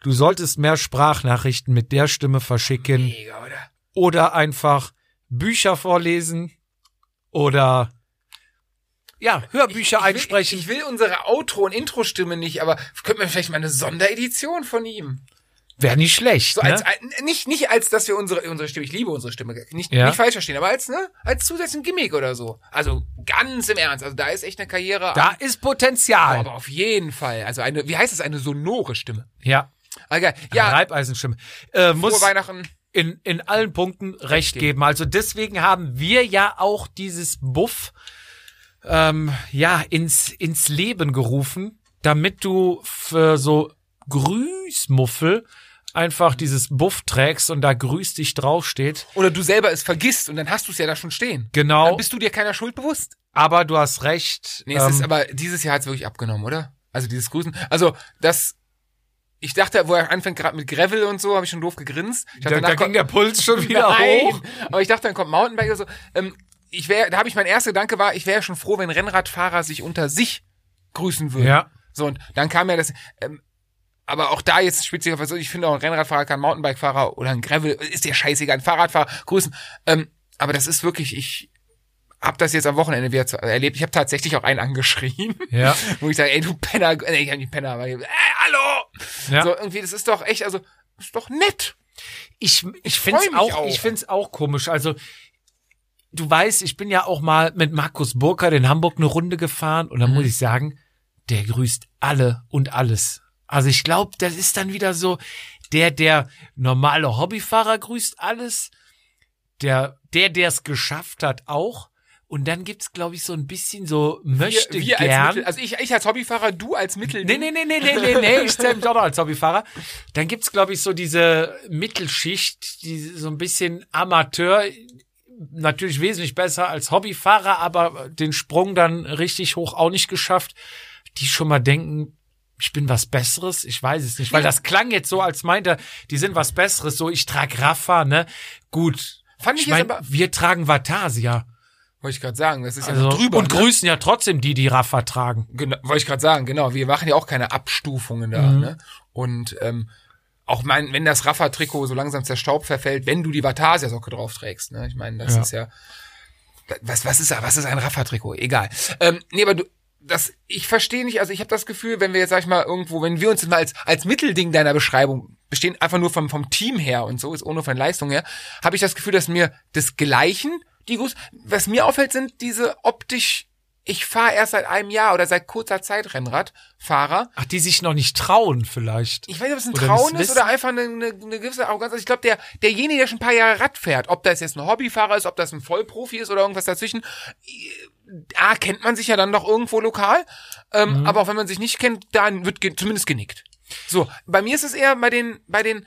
du solltest mehr Sprachnachrichten mit der Stimme verschicken Mega, oder? oder einfach Bücher vorlesen oder ja, Hörbücher ich, einsprechen. Ich will, ich will unsere Outro- und Intro-Stimme nicht, aber könnten wir vielleicht mal eine Sonderedition von ihm? Wäre nicht schlecht. So ne? als, nicht, nicht als, dass wir unsere, unsere Stimme, ich liebe unsere Stimme, nicht, Ja. nicht falsch verstehen, aber als, ne, als zusätzlichen Gimmick oder so. Also ganz im Ernst, also da ist echt eine Karriere. da ist Potenzial. aber auf jeden Fall. Also eine, wie heißt es, eine sonore Stimme. ja, Ah, geil. Ja, Reibeisenstimme. Äh, frohe muss Weihnachten. in, in allen Punkten recht geben. geben. Also deswegen haben wir ja auch dieses Buff ähm, ja ins ins Leben gerufen, damit du für so Grüßmuffel einfach dieses Buff trägst und da grüß dich draufsteht. Oder du selber es vergisst und dann hast du es ja da schon stehen. Genau. Dann bist du dir keiner Schuld bewusst. Aber du hast recht. Nee, es ist ähm, aber dieses Jahr hat es wirklich abgenommen, oder? Also dieses Grüßen. Also das. Ich dachte, wo er anfängt gerade mit Gravel und so, habe ich schon doof gegrinst. Ich dachte, da, da ging der Puls schon wieder Nein. hoch. Aber ich dachte, dann kommt Mountainbike oder so. Ähm, ich wäre, da habe ich mein erster Gedanke war, ich wäre schon froh, wenn Rennradfahrer sich unter sich grüßen würden. Ja. So und dann kam ja das. Ähm, aber auch da jetzt speziell, also ich finde auch ein Rennradfahrer kann Mountainbike-Fahrer oder ein Gravel ist der scheißegal, ein Fahrradfahrer grüßen. Ähm, aber das ist wirklich, ich hab das jetzt am Wochenende wieder erlebt. Ich habe tatsächlich auch einen angeschrien, Ja. wo ich sage, ey du Penner, nee, ich hab nicht Penner, aber ey, hallo. Ja. So irgendwie, das ist doch echt, also ist doch nett. Ich, ich freu find's mich auch, auch. ich find's auch komisch. Also, du weißt, ich bin ja auch mal mit Markus Burkhardt in Hamburg eine Runde gefahren und da Mhm. muss ich sagen, der grüßt alle und alles. Also ich glaube, das ist dann wieder so, der, der normale Hobbyfahrer grüßt alles, der, der, der es geschafft hat, auch. Und dann gibt's, glaube ich, so ein bisschen so möchte wir, wir gern. als Mittel, also ich, ich als Hobbyfahrer, du als Mittel. Nee, nee, nee, nee, nee, nee, nee, ich zähle mich auch noch als Hobbyfahrer. Dann gibt's, glaube ich, so diese Mittelschicht, die so ein bisschen Amateur, natürlich wesentlich besser als Hobbyfahrer, aber den Sprung dann richtig hoch auch nicht geschafft, die schon mal denken, ich bin was Besseres, ich weiß es nicht, weil das klang jetzt so, als meinte, die sind was Besseres, so ich trag Rafa, ne? Gut. Fand ich ich jetzt mein, wir tragen Vatasia. Wollte ich gerade sagen, das ist ja Also, noch drüber. und ne? grüßen ja trotzdem die, die Rafa tragen. Genau, wollte ich gerade sagen, genau. Wir machen ja auch keine Abstufungen da. Mhm. Ne? Und ähm, auch mein, wenn das Rafa-Trikot so langsam zerstaubt verfällt, wenn du die Vatasia-Socke drauf trägst. Ne? Ich meine, das Ja. ist ja. Was, was ist was ist ein Rafa-Trikot? Egal. Ähm, nee, aber du, das, ich verstehe nicht, also ich habe das Gefühl, wenn wir jetzt, sag ich mal, irgendwo, wenn wir uns jetzt mal als, als Mittelding deiner Beschreibung bestehen, einfach nur vom, vom Team her und so, ist ohne von Leistung her, habe ich das Gefühl, dass mir desgleichen die Gruß, was mir auffällt, sind diese optisch, ich fahre erst seit einem Jahr oder seit kurzer Zeit Rennradfahrer. Ach, die sich noch nicht trauen vielleicht. Ich weiß nicht, ob es ein Oder Trauen das ist oder einfach eine, eine, eine gewisse Arroganz. Also ich glaube, der, derjenige, der schon ein paar Jahre Rad fährt, ob das jetzt ein Hobbyfahrer ist, ob das ein Vollprofi ist oder irgendwas dazwischen, A, kennt man sich ja dann doch irgendwo lokal. Ähm, Mhm. Aber auch wenn man sich nicht kennt, dann wird ge zumindest genickt. So, bei mir ist es eher bei den, bei den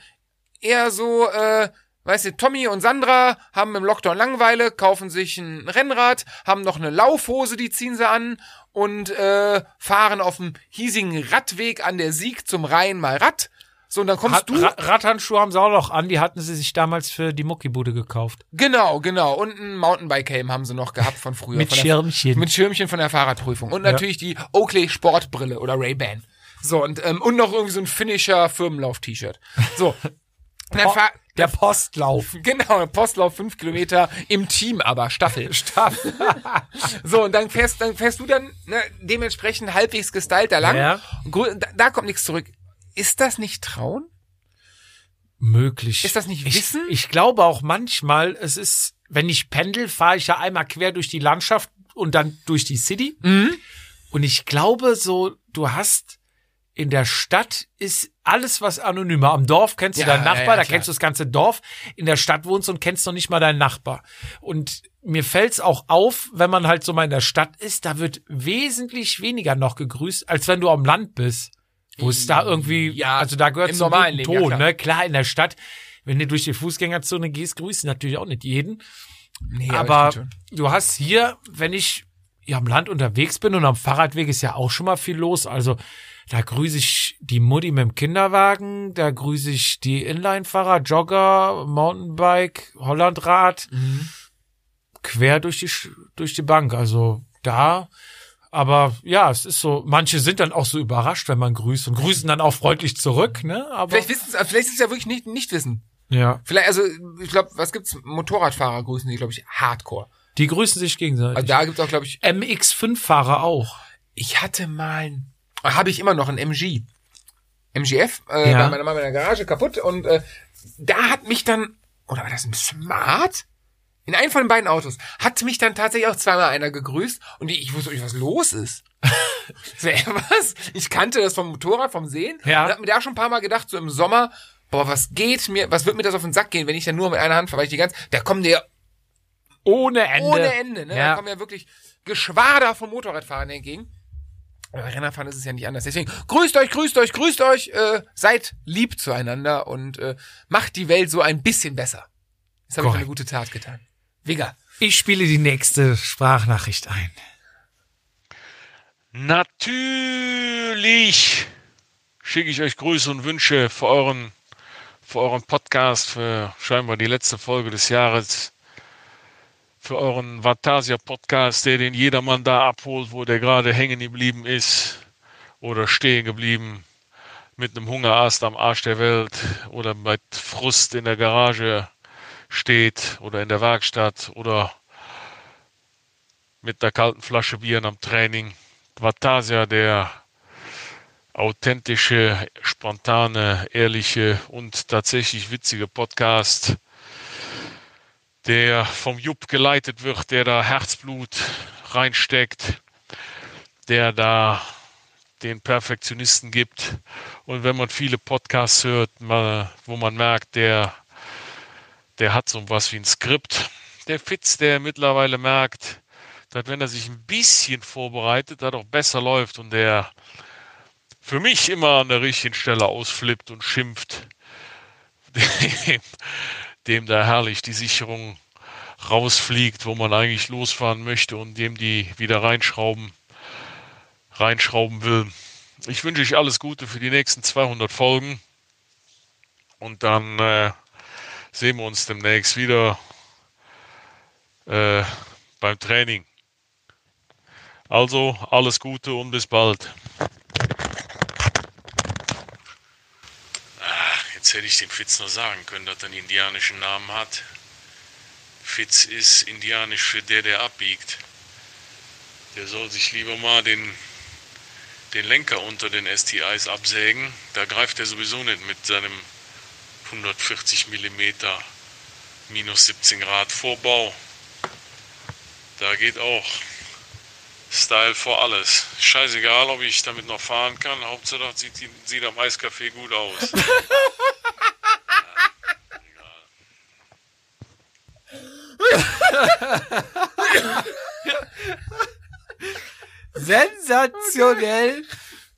eher so, äh, weißt du, Tommy und Sandra haben im Lockdown Langeweile, kaufen sich ein Rennrad, haben noch eine Laufhose, die ziehen sie an und äh, fahren auf dem hiesigen Radweg an der Sieg zum Rhein mal Rad. So, und dann kommst Rad, du. Ra Radhandschuhe haben sie auch noch an, die hatten sie sich damals für die Muckibude gekauft. Genau, genau. Und ein Mountainbike-Helm haben sie noch gehabt von früher. Mit von der, Schirmchen. Mit Schirmchen von der Fahrradprüfung. Und Ja. natürlich die Oakley Sportbrille oder Ray-Ban. So, und, ähm, und noch irgendwie so ein Finisher Firmenlauf-T-Shirt. So. Dann fahr, der Postlauf. Genau, Postlauf fünf Kilometer im Team, aber Staffel. Staffel. so, und dann fährst, dann fährst du dann ne, dementsprechend halbwegs gestylt da lang. Ja. Und Da, da kommt nichts zurück. Ist das nicht Trauen? Möglich. Ist das nicht ich, Wissen? Ich glaube auch manchmal, es ist, wenn ich pendel, fahre ich ja einmal quer durch die Landschaft und dann durch die City. Mhm. Und ich glaube so, du hast in der Stadt ist alles was anonymer. Am Dorf kennst du Ja, deinen ja, Nachbar, ja, da klar. kennst du das ganze Dorf. In der Stadt wohnst und kennst noch nicht mal deinen Nachbar. Und mir fällt's auch auf, wenn man halt so mal in der Stadt ist, da wird wesentlich weniger noch gegrüßt, als wenn du am Land bist. Wo es da irgendwie, Ja, also da gehört zum normalen Leben, ja, Ton, klar. ne? Klar, in der Stadt, wenn du durch die Fußgängerzone gehst, grüßen natürlich auch nicht jeden. Nee, aber stimmt du hast hier, wenn ich ja, am Land unterwegs bin und am Fahrradweg ist ja auch schon mal viel los. Also da grüße ich die Mutti mit dem Kinderwagen, da grüße ich die Inline-Fahrer, Jogger, Mountainbike, Hollandrad, quer durch die, durch die Bank. Also da, aber ja, es ist so, manche sind dann auch so überrascht, wenn man grüßt und grüßen dann auch freundlich zurück, ne? Aber Vielleicht wissen es, vielleicht ist es ja wirklich nicht, nicht wissen. ja, Vielleicht, also, ich glaube, was gibt's? Motorradfahrer grüßen die, glaube ich, hardcore. die grüßen sich gegenseitig. Also da gibt's auch, glaube ich, MX5-Fahrer auch. ich hatte mal, habe ich immer noch ein MG. MGF, äh, Ja. bei meiner Mama in der Garage kaputt und äh, da hat mich dann, oder war das ein Smart? In einem von den beiden Autos hat mich dann tatsächlich auch zweimal einer gegrüßt und ich wusste nicht, was los ist. so, was? Ich kannte das vom Motorrad, vom Sehen. Ja. Und hab mir da schon ein paar Mal gedacht, so im Sommer, boah, was geht mir, was wird mir das auf den Sack gehen, wenn ich dann nur mit einer Hand fahre, weil ich die ganze, da kommen die ja Ohne Ende. ohne Ende, ne? Da Ja. kommen ja wirklich Geschwader von Motorradfahrern entgegen. Aber bei Rennerfahren ist es ja nicht anders. Deswegen grüßt euch, grüßt euch, grüßt euch, äh, seid lieb zueinander und äh, macht die Welt so ein bisschen besser. Das habe ich eine gute Tat getan. Wigga. Ich spiele die nächste Sprachnachricht ein. Natürlich schicke ich euch Grüße und Wünsche für euren, für euren Podcast, für scheinbar die letzte Folge des Jahres, für euren Vatasia Podcast, der den jedermann da abholt, wo der gerade hängen geblieben ist oder stehen geblieben mit einem Hungerast am Arsch der Welt oder mit Frust in der Garage steht oder in der Werkstatt oder mit der kalten Flasche Bier am Training. Vatasia, der authentische, spontane, ehrliche und tatsächlich witzige Podcast, der vom Jupp geleitet wird, der da Herzblut reinsteckt, der da den Perfektionisten gibt. Und wenn man viele Podcasts hört, wo man merkt, der, der hat so was wie ein Skript. Der Fitz, der mittlerweile merkt, dass wenn er sich ein bisschen vorbereitet, das auch besser läuft und der für mich immer an der richtigen Stelle ausflippt und schimpft, dem, dem da herrlich die Sicherung rausfliegt, wo man eigentlich losfahren möchte und dem die wieder reinschrauben, reinschrauben will. Ich wünsche euch alles Gute für die nächsten 200 Folgen und dann äh, sehen wir uns demnächst wieder äh, beim Training. Also alles Gute und bis bald. Jetzt hätte ich dem Fitz nur sagen können, dass er einen indianischen Namen hat. Fitz ist indianisch für der, der abbiegt. Der soll sich lieber mal den, den Lenker unter den STIs absägen. Da greift er sowieso nicht mit seinem 140 mm minus 17 Grad Vorbau. Da geht auch Style vor alles. Scheißegal, ob ich damit noch fahren kann. Hauptsache, sieht, sieht am Eiscafé gut aus. Sensationell.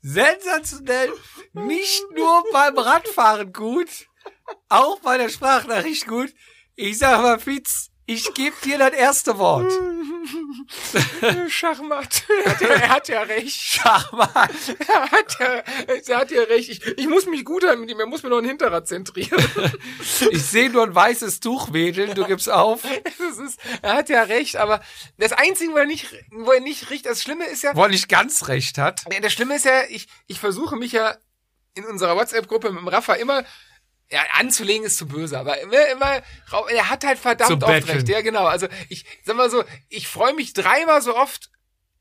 Sensationell. Nicht nur beim Radfahren gut, auch bei der Sprachnachricht gut. Ich sag mal, Fitz, ich gebe dir das erste Wort. Schachmatt. Er hat ja, er hat ja recht. Schachmatt. Er hat ja, er hat ja recht. Ich, ich muss mich gut halten mit ihm. Er muss mir noch ein Hinterrad zentrieren. Ich sehe nur ein weißes Tuch wedeln, du gibst auf. Ist, er hat ja recht, aber das Einzige, wo er nicht, wo er nicht richtig, das Schlimme ist ja, Wo er nicht ganz recht hat. Das Schlimme ist ja, ich, ich versuche mich ja in unserer WhatsApp-Gruppe mit dem Rafa immer, ja, anzulegen ist zu böse, aber immer, immer, er hat halt verdammt oft recht. Ja, genau. Also ich sag mal so, ich freue mich dreimal so oft,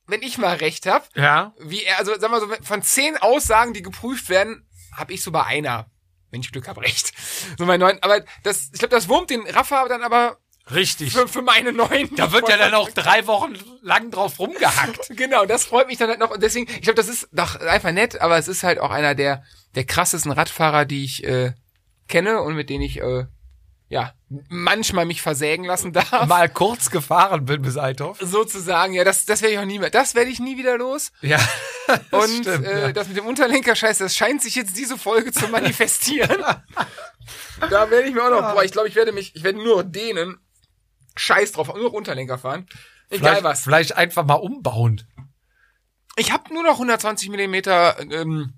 wenn ich mal recht hab, Ja. wie er, also sag mal so, von zehn Aussagen, die geprüft werden, habe ich so bei einer, wenn ich Glück habe, recht. So mein neun, aber das, ich glaube, das wurmt den Rafa dann aber Richtig. für, für meine neuen. Da wird ja dann auch drei Wochen lang drauf rumgehackt. Genau, das freut mich dann halt noch. Und deswegen, ich glaube, das ist doch einfach nett, aber es ist halt auch einer der, der krassesten Radfahrer, die ich äh, kenne und mit denen ich äh, ja manchmal mich versägen lassen darf. Mal kurz gefahren bin bis Althoff. Sozusagen, ja, das, das werde ich auch nie mehr. Das werde ich nie wieder los. Ja. das Und stimmt, äh, ja. das mit dem Unterlenker-Scheiß, das scheint sich jetzt diese Folge zu manifestieren. da werde ich mir auch noch, boah, ich glaube, ich werde mich, ich werde nur dehnen. Scheiß drauf, nur noch Unterlenker fahren. Egal vielleicht, was. Vielleicht einfach mal umbauen. Ich habe nur noch 120 Millimeter ähm,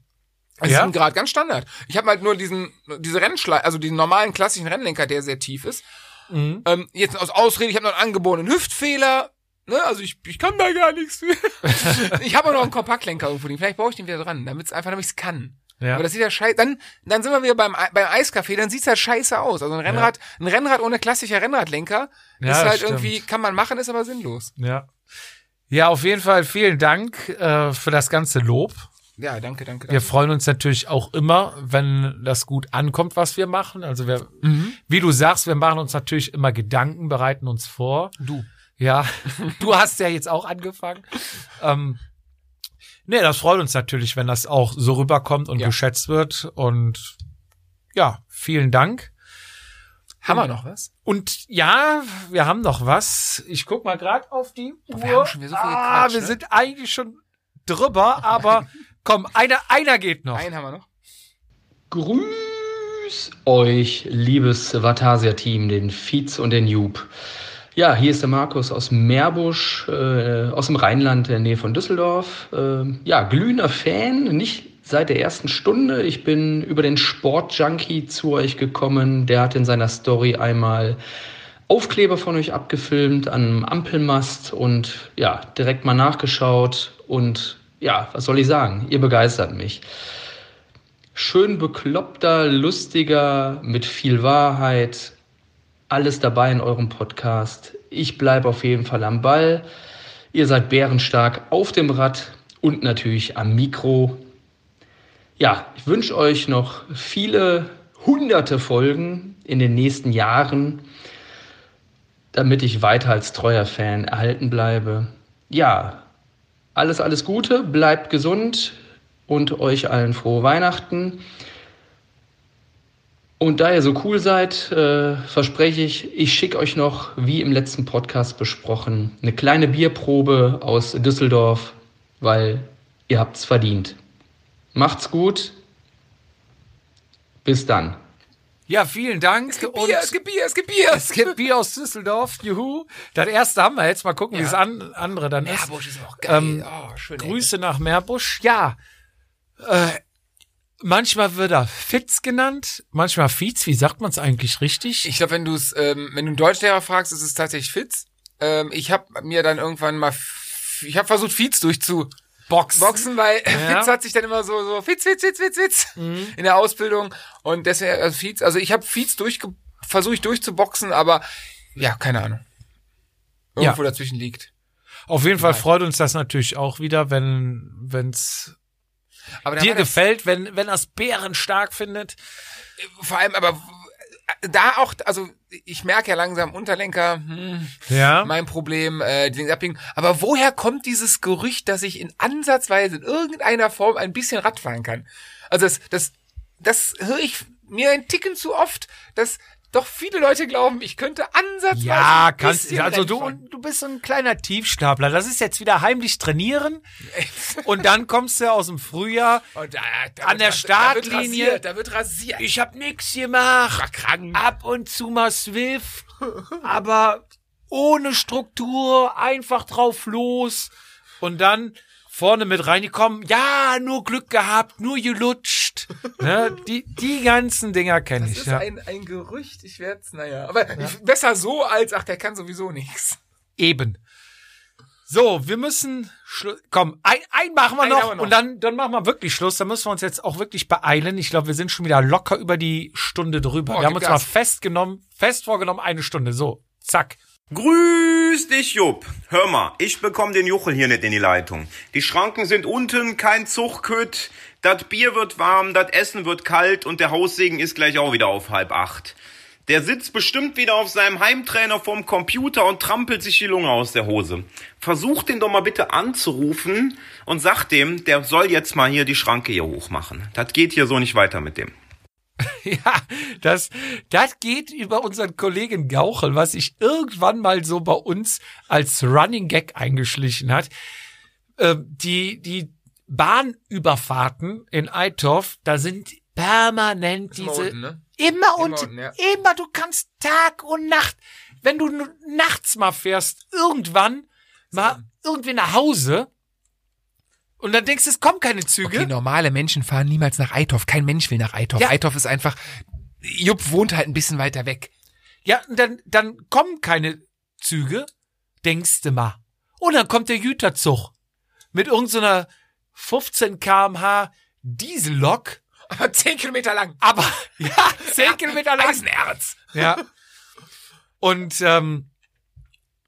also Ja? ja? Grad, ganz Standard. Ich habe halt nur diesen, diese Rennschlei, also diesen normalen klassischen Rennlenker, der sehr tief ist. Mhm. Ähm, jetzt aus Ausrede, ich habe noch einen angeborenen Hüftfehler. Ne? Also ich, ich kann da gar nichts ich habe auch noch einen Kompaktlenker irgendwo liegen. Vielleicht baue ich den wieder dran, damit es einfach, damit ich's kann. Ja. Aber das sieht ja scheiße. Dann, dann sind wir wieder beim, Ei- beim Eiscafé, dann sieht's halt scheiße aus. Also ein Rennrad, ein Rennrad ohne klassischer Rennradlenker Ja, ist halt stimmt. irgendwie, kann man machen, ist aber sinnlos. Ja. Ja, auf jeden Fall vielen Dank äh, für das ganze Lob. Ja, danke, danke, danke. Wir freuen uns natürlich auch immer, wenn das gut ankommt, was wir machen. Also wir, Mhm. wie du sagst, wir machen uns natürlich immer Gedanken, bereiten uns vor. Du. Ja, du hast ja jetzt auch angefangen. Ähm, nee, das freut uns natürlich, wenn das auch so rüberkommt und Ja. geschätzt wird. Und ja, vielen Dank. Haben wir noch was? Und ja, wir haben noch was. Ich guck mal gerade auf die Uhr. Wir haben schon wieder so viel ah, wir ne? sind eigentlich schon drüber, aber komm, einer, einer geht noch. Einen haben wir noch. Grüß euch, liebes Vatasia-Team, den Fietz und den Jub. Ja, hier ist der Markus aus Meerbusch, äh, aus dem Rheinland, in der Nähe von Düsseldorf. Ähm, ja, glühender Fan, nicht seit der ersten Stunde. Ich bin über den Sportjunkie zu euch gekommen. Der hat in seiner Story einmal Aufkleber von euch abgefilmt an einem Ampelmast und ja, direkt mal nachgeschaut. Und ja, was soll ich sagen? Ihr begeistert mich schön bekloppter, lustiger, mit viel Wahrheit. Alles dabei in eurem Podcast. Ich bleibe auf jeden Fall am Ball. Ihr seid bärenstark auf dem Rad und natürlich am Mikro. Ja, ich wünsche euch noch viele hunderte Folgen in den nächsten Jahren, damit ich weiter als treuer Fan erhalten bleibe. Ja, alles, alles Gute, bleibt gesund und euch allen frohe Weihnachten. Und da ihr so cool seid, äh, verspreche ich, ich schicke euch noch, wie im letzten Podcast besprochen, eine kleine Bierprobe aus Düsseldorf, weil ihr habt's verdient. Macht's gut. Bis dann. Ja, vielen Dank. Es gibt Bier, es gibt Bier, es gibt Bier. Es gibt Bier aus Düsseldorf. Juhu. Das erste haben wir jetzt. Mal gucken, wie das an, andere dann Meerbusch ist. ist auch geil. Ähm, oh, schön. Grüße nach Meerbusch. Ja. Äh, manchmal wird er Fitz genannt, manchmal Fietz. Wie sagt man es eigentlich richtig? Ich glaube, wenn du es, ähm, wenn du einen Deutschlehrer fragst, ist es tatsächlich Fitz. Ähm, ich habe mir dann irgendwann mal, ich habe versucht, Fietz durchzu Boxen. Boxen, weil Ja. Fitz hat sich dann immer so, so Fitz, Fitz, Fitz, Fitz, Fitz in der Ausbildung. Und deswegen, also Fietz, also ich habe Fietz durchge versuche ich durchzuboxen, aber ja, keine Ahnung. Irgendwo dazwischen liegt. Auf jeden Fall freut uns das natürlich auch wieder, wenn wenn's dir gefällt, wenn wenn das Bären stark findet. Vor allem, aber w- da auch, also ich merke ja langsam Unterlenker, hm, Ja. mein Problem, äh, die Dinge abbiegen. Aber woher kommt dieses Gerücht, dass ich in Ansatzweise in irgendeiner Form ein bisschen Rad fahren kann? Also das, das, das höre ich mir ein Ticken zu oft, dass doch viele Leute glauben, ich könnte ansatzweise Ja, ein kannst also du fahren. du bist so ein kleiner Tiefstapler. Das ist jetzt wieder heimlich trainieren und dann kommst du aus dem Frühjahr da, da an der ras- Da wird Startlinie. rasiert, da wird rasiert. Ich hab nix gemacht. Ab und zu mal Swift, aber ohne Struktur, einfach drauf los und dann vorne mit reingekommen. Ja, nur Glück gehabt, nur gelutscht. ne? die, die ganzen Dinger kenne Das ich. ist Ja. ein, ein Gerücht, ich werde es, naja. Aber ich, besser so als, ach, der kann sowieso nichts. Eben. So, wir müssen komm, ein, ein machen wir Einen noch, wir noch. und dann dann machen wir wirklich Schluss. Da müssen wir uns jetzt auch wirklich beeilen. Ich glaube, wir sind schon wieder locker über die Stunde drüber. Oh, wir haben uns mal Gas. festgenommen, fest vorgenommen eine Stunde. So, zack. Grüß dich, Jupp. Hör mal, ich bekomm den Juchel hier nicht in die Leitung. Die Schranken sind unten, kein Zuchtkütt. Das Bier wird warm, das Essen wird kalt und der Haussegen ist gleich auch wieder auf halb acht. Der sitzt bestimmt wieder auf seinem Heimtrainer vorm Computer und trampelt sich die Lunge aus der Hose. Versuch den doch mal bitte anzurufen und sag dem, der soll jetzt mal hier die Schranke hier hochmachen. Das geht hier so nicht weiter mit dem. Ja, das, das geht über unseren Kollegen Gauchel, was sich irgendwann mal so bei uns als Running Gag eingeschlichen hat. Ähm, die, die Bahnüberfahrten in Eitorf, da sind permanent Immer diese, unten, ne? immer Immer unten, unten, ja. immer, du kannst Tag und Nacht, wenn du nachts mal fährst, irgendwann mal irgendwie nach Hause und dann denkst du, es kommen keine Züge. Okay, normale Menschen fahren niemals nach Eitorf. Kein Mensch will nach Eitorf. Ja. Eitorf ist einfach, Jupp wohnt halt ein bisschen weiter weg. Ja, und dann, dann kommen keine Züge, denkst du mal. Und dann kommt der Güterzug mit irgendeiner 15 kmh Diesellok. Aber 10 Kilometer lang. Aber, ja, 10 Kilometer lang. Das ist ein Erz. Ja. Und ähm,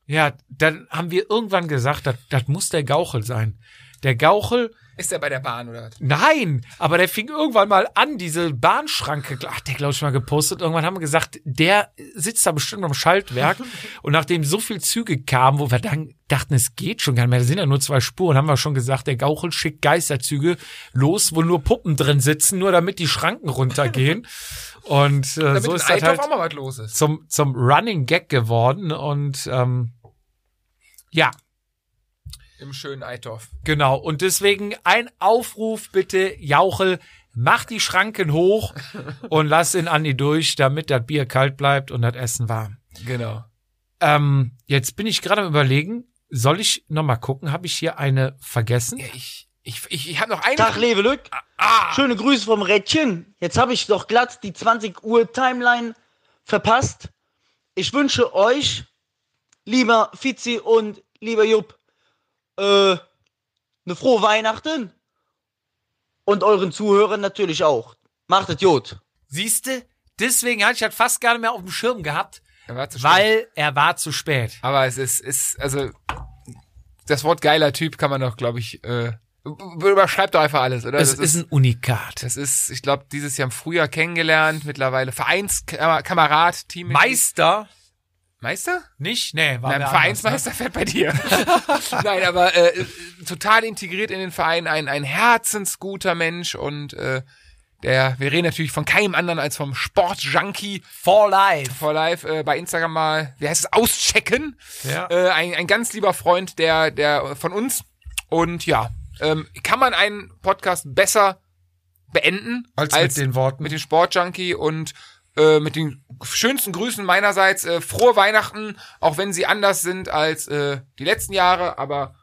ja, dann haben wir irgendwann gesagt, das, das muss der Gauchel sein. Der Gauchel, Ist der bei der Bahn oder was? nein, aber der fing irgendwann mal an, diese Bahnschranke, hat der glaube ich mal gepostet. Irgendwann haben wir gesagt, der sitzt da bestimmt am Schaltwerk. Und nachdem so viel Züge kamen, wo wir dann dachten, es geht schon gar nicht mehr, da sind ja nur zwei Spuren, haben wir schon gesagt, der Gauchel schickt Geisterzüge los, wo nur Puppen drin sitzen, nur damit die Schranken runtergehen. Und äh, Damit so ist das halt auch mal was los ist. zum, zum Running Gag geworden. Und ähm, ja, Im schönen Eitorf. genau. Und deswegen ein Aufruf bitte, Jauchel, mach die Schranken hoch und lass ihn Andi durch, damit das Bier kalt bleibt und das Essen warm. Genau. Ähm, jetzt bin ich gerade am überlegen, soll ich noch mal gucken, habe ich hier eine vergessen? Ja, ich, ich, ich, ich habe noch eine. Tag, Lewe Lück. Ah, Schöne Grüße vom Rädchen. Jetzt habe ich doch glatt die 20 Uhr Timeline verpasst. Ich wünsche euch, lieber Fizi und lieber Jupp, äh, eine frohe Weihnachten. Und euren Zuhörern natürlich auch. Macht es gut. Siehste, deswegen hatte ich das fast gar nicht mehr auf dem Schirm gehabt, er war zu spät. weil er war zu spät. Aber es ist, ist, also, das Wort geiler Typ kann man doch, glaube ich, äh, überschreibt doch einfach alles, oder? Es das ist ein Unikat. das ist, ich glaube, dieses Jahr im Frühjahr kennengelernt, mittlerweile Vereinskamerad, Team. Meister, Meister? nicht? Nee, war Nein, Vereinsmeister anders, fährt bei dir. Nein, aber äh, äh, total integriert in den Verein, ein, ein herzensguter Mensch und äh, der, wir reden natürlich von keinem anderen als vom Sportjunkie ne? For life. for Life äh, bei Instagram mal, wie heißt es, auschecken. Ja. Äh, ein, ein ganz lieber Freund der, der von uns. Und ja, ähm, kann man einen Podcast besser beenden Als mit den Worten. mit dem Sportjunkie und äh, mit den schönsten Grüßen meinerseits. Äh, frohe Weihnachten, auch wenn sie anders sind als äh, die letzten Jahre, aber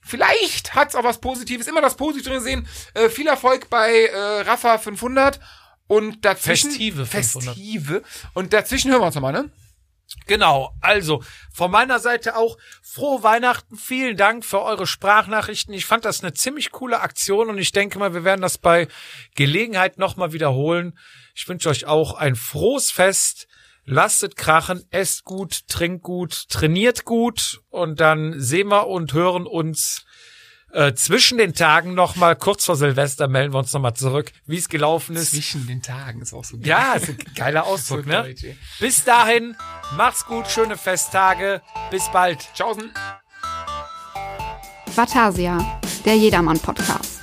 vielleicht hat's auch was Positives. Immer das Positive sehen. Äh, viel Erfolg bei äh, Rafa 500 und dazwischen Festive 500. Festive und dazwischen hören wir uns nochmal, ne? Genau, also von meiner Seite auch frohe Weihnachten. Vielen Dank für eure Sprachnachrichten. Ich fand das eine ziemlich coole Aktion und ich denke mal, wir werden das bei Gelegenheit nochmal wiederholen. Ich wünsche euch auch ein frohes Fest. Lasst krachen, esst gut, trinkt gut, trainiert gut und dann sehen wir und hören uns äh, zwischen den Tagen nochmal, kurz vor Silvester melden wir uns nochmal zurück, wie es gelaufen ist. Zwischen den Tagen ist auch so geil. Ja, ist ein geiler Ausdruck, So ne? deutsch. Bis dahin, macht's gut, schöne Festtage. Bis bald. Tschaußen. Vatasia, der Jedermann-Podcast.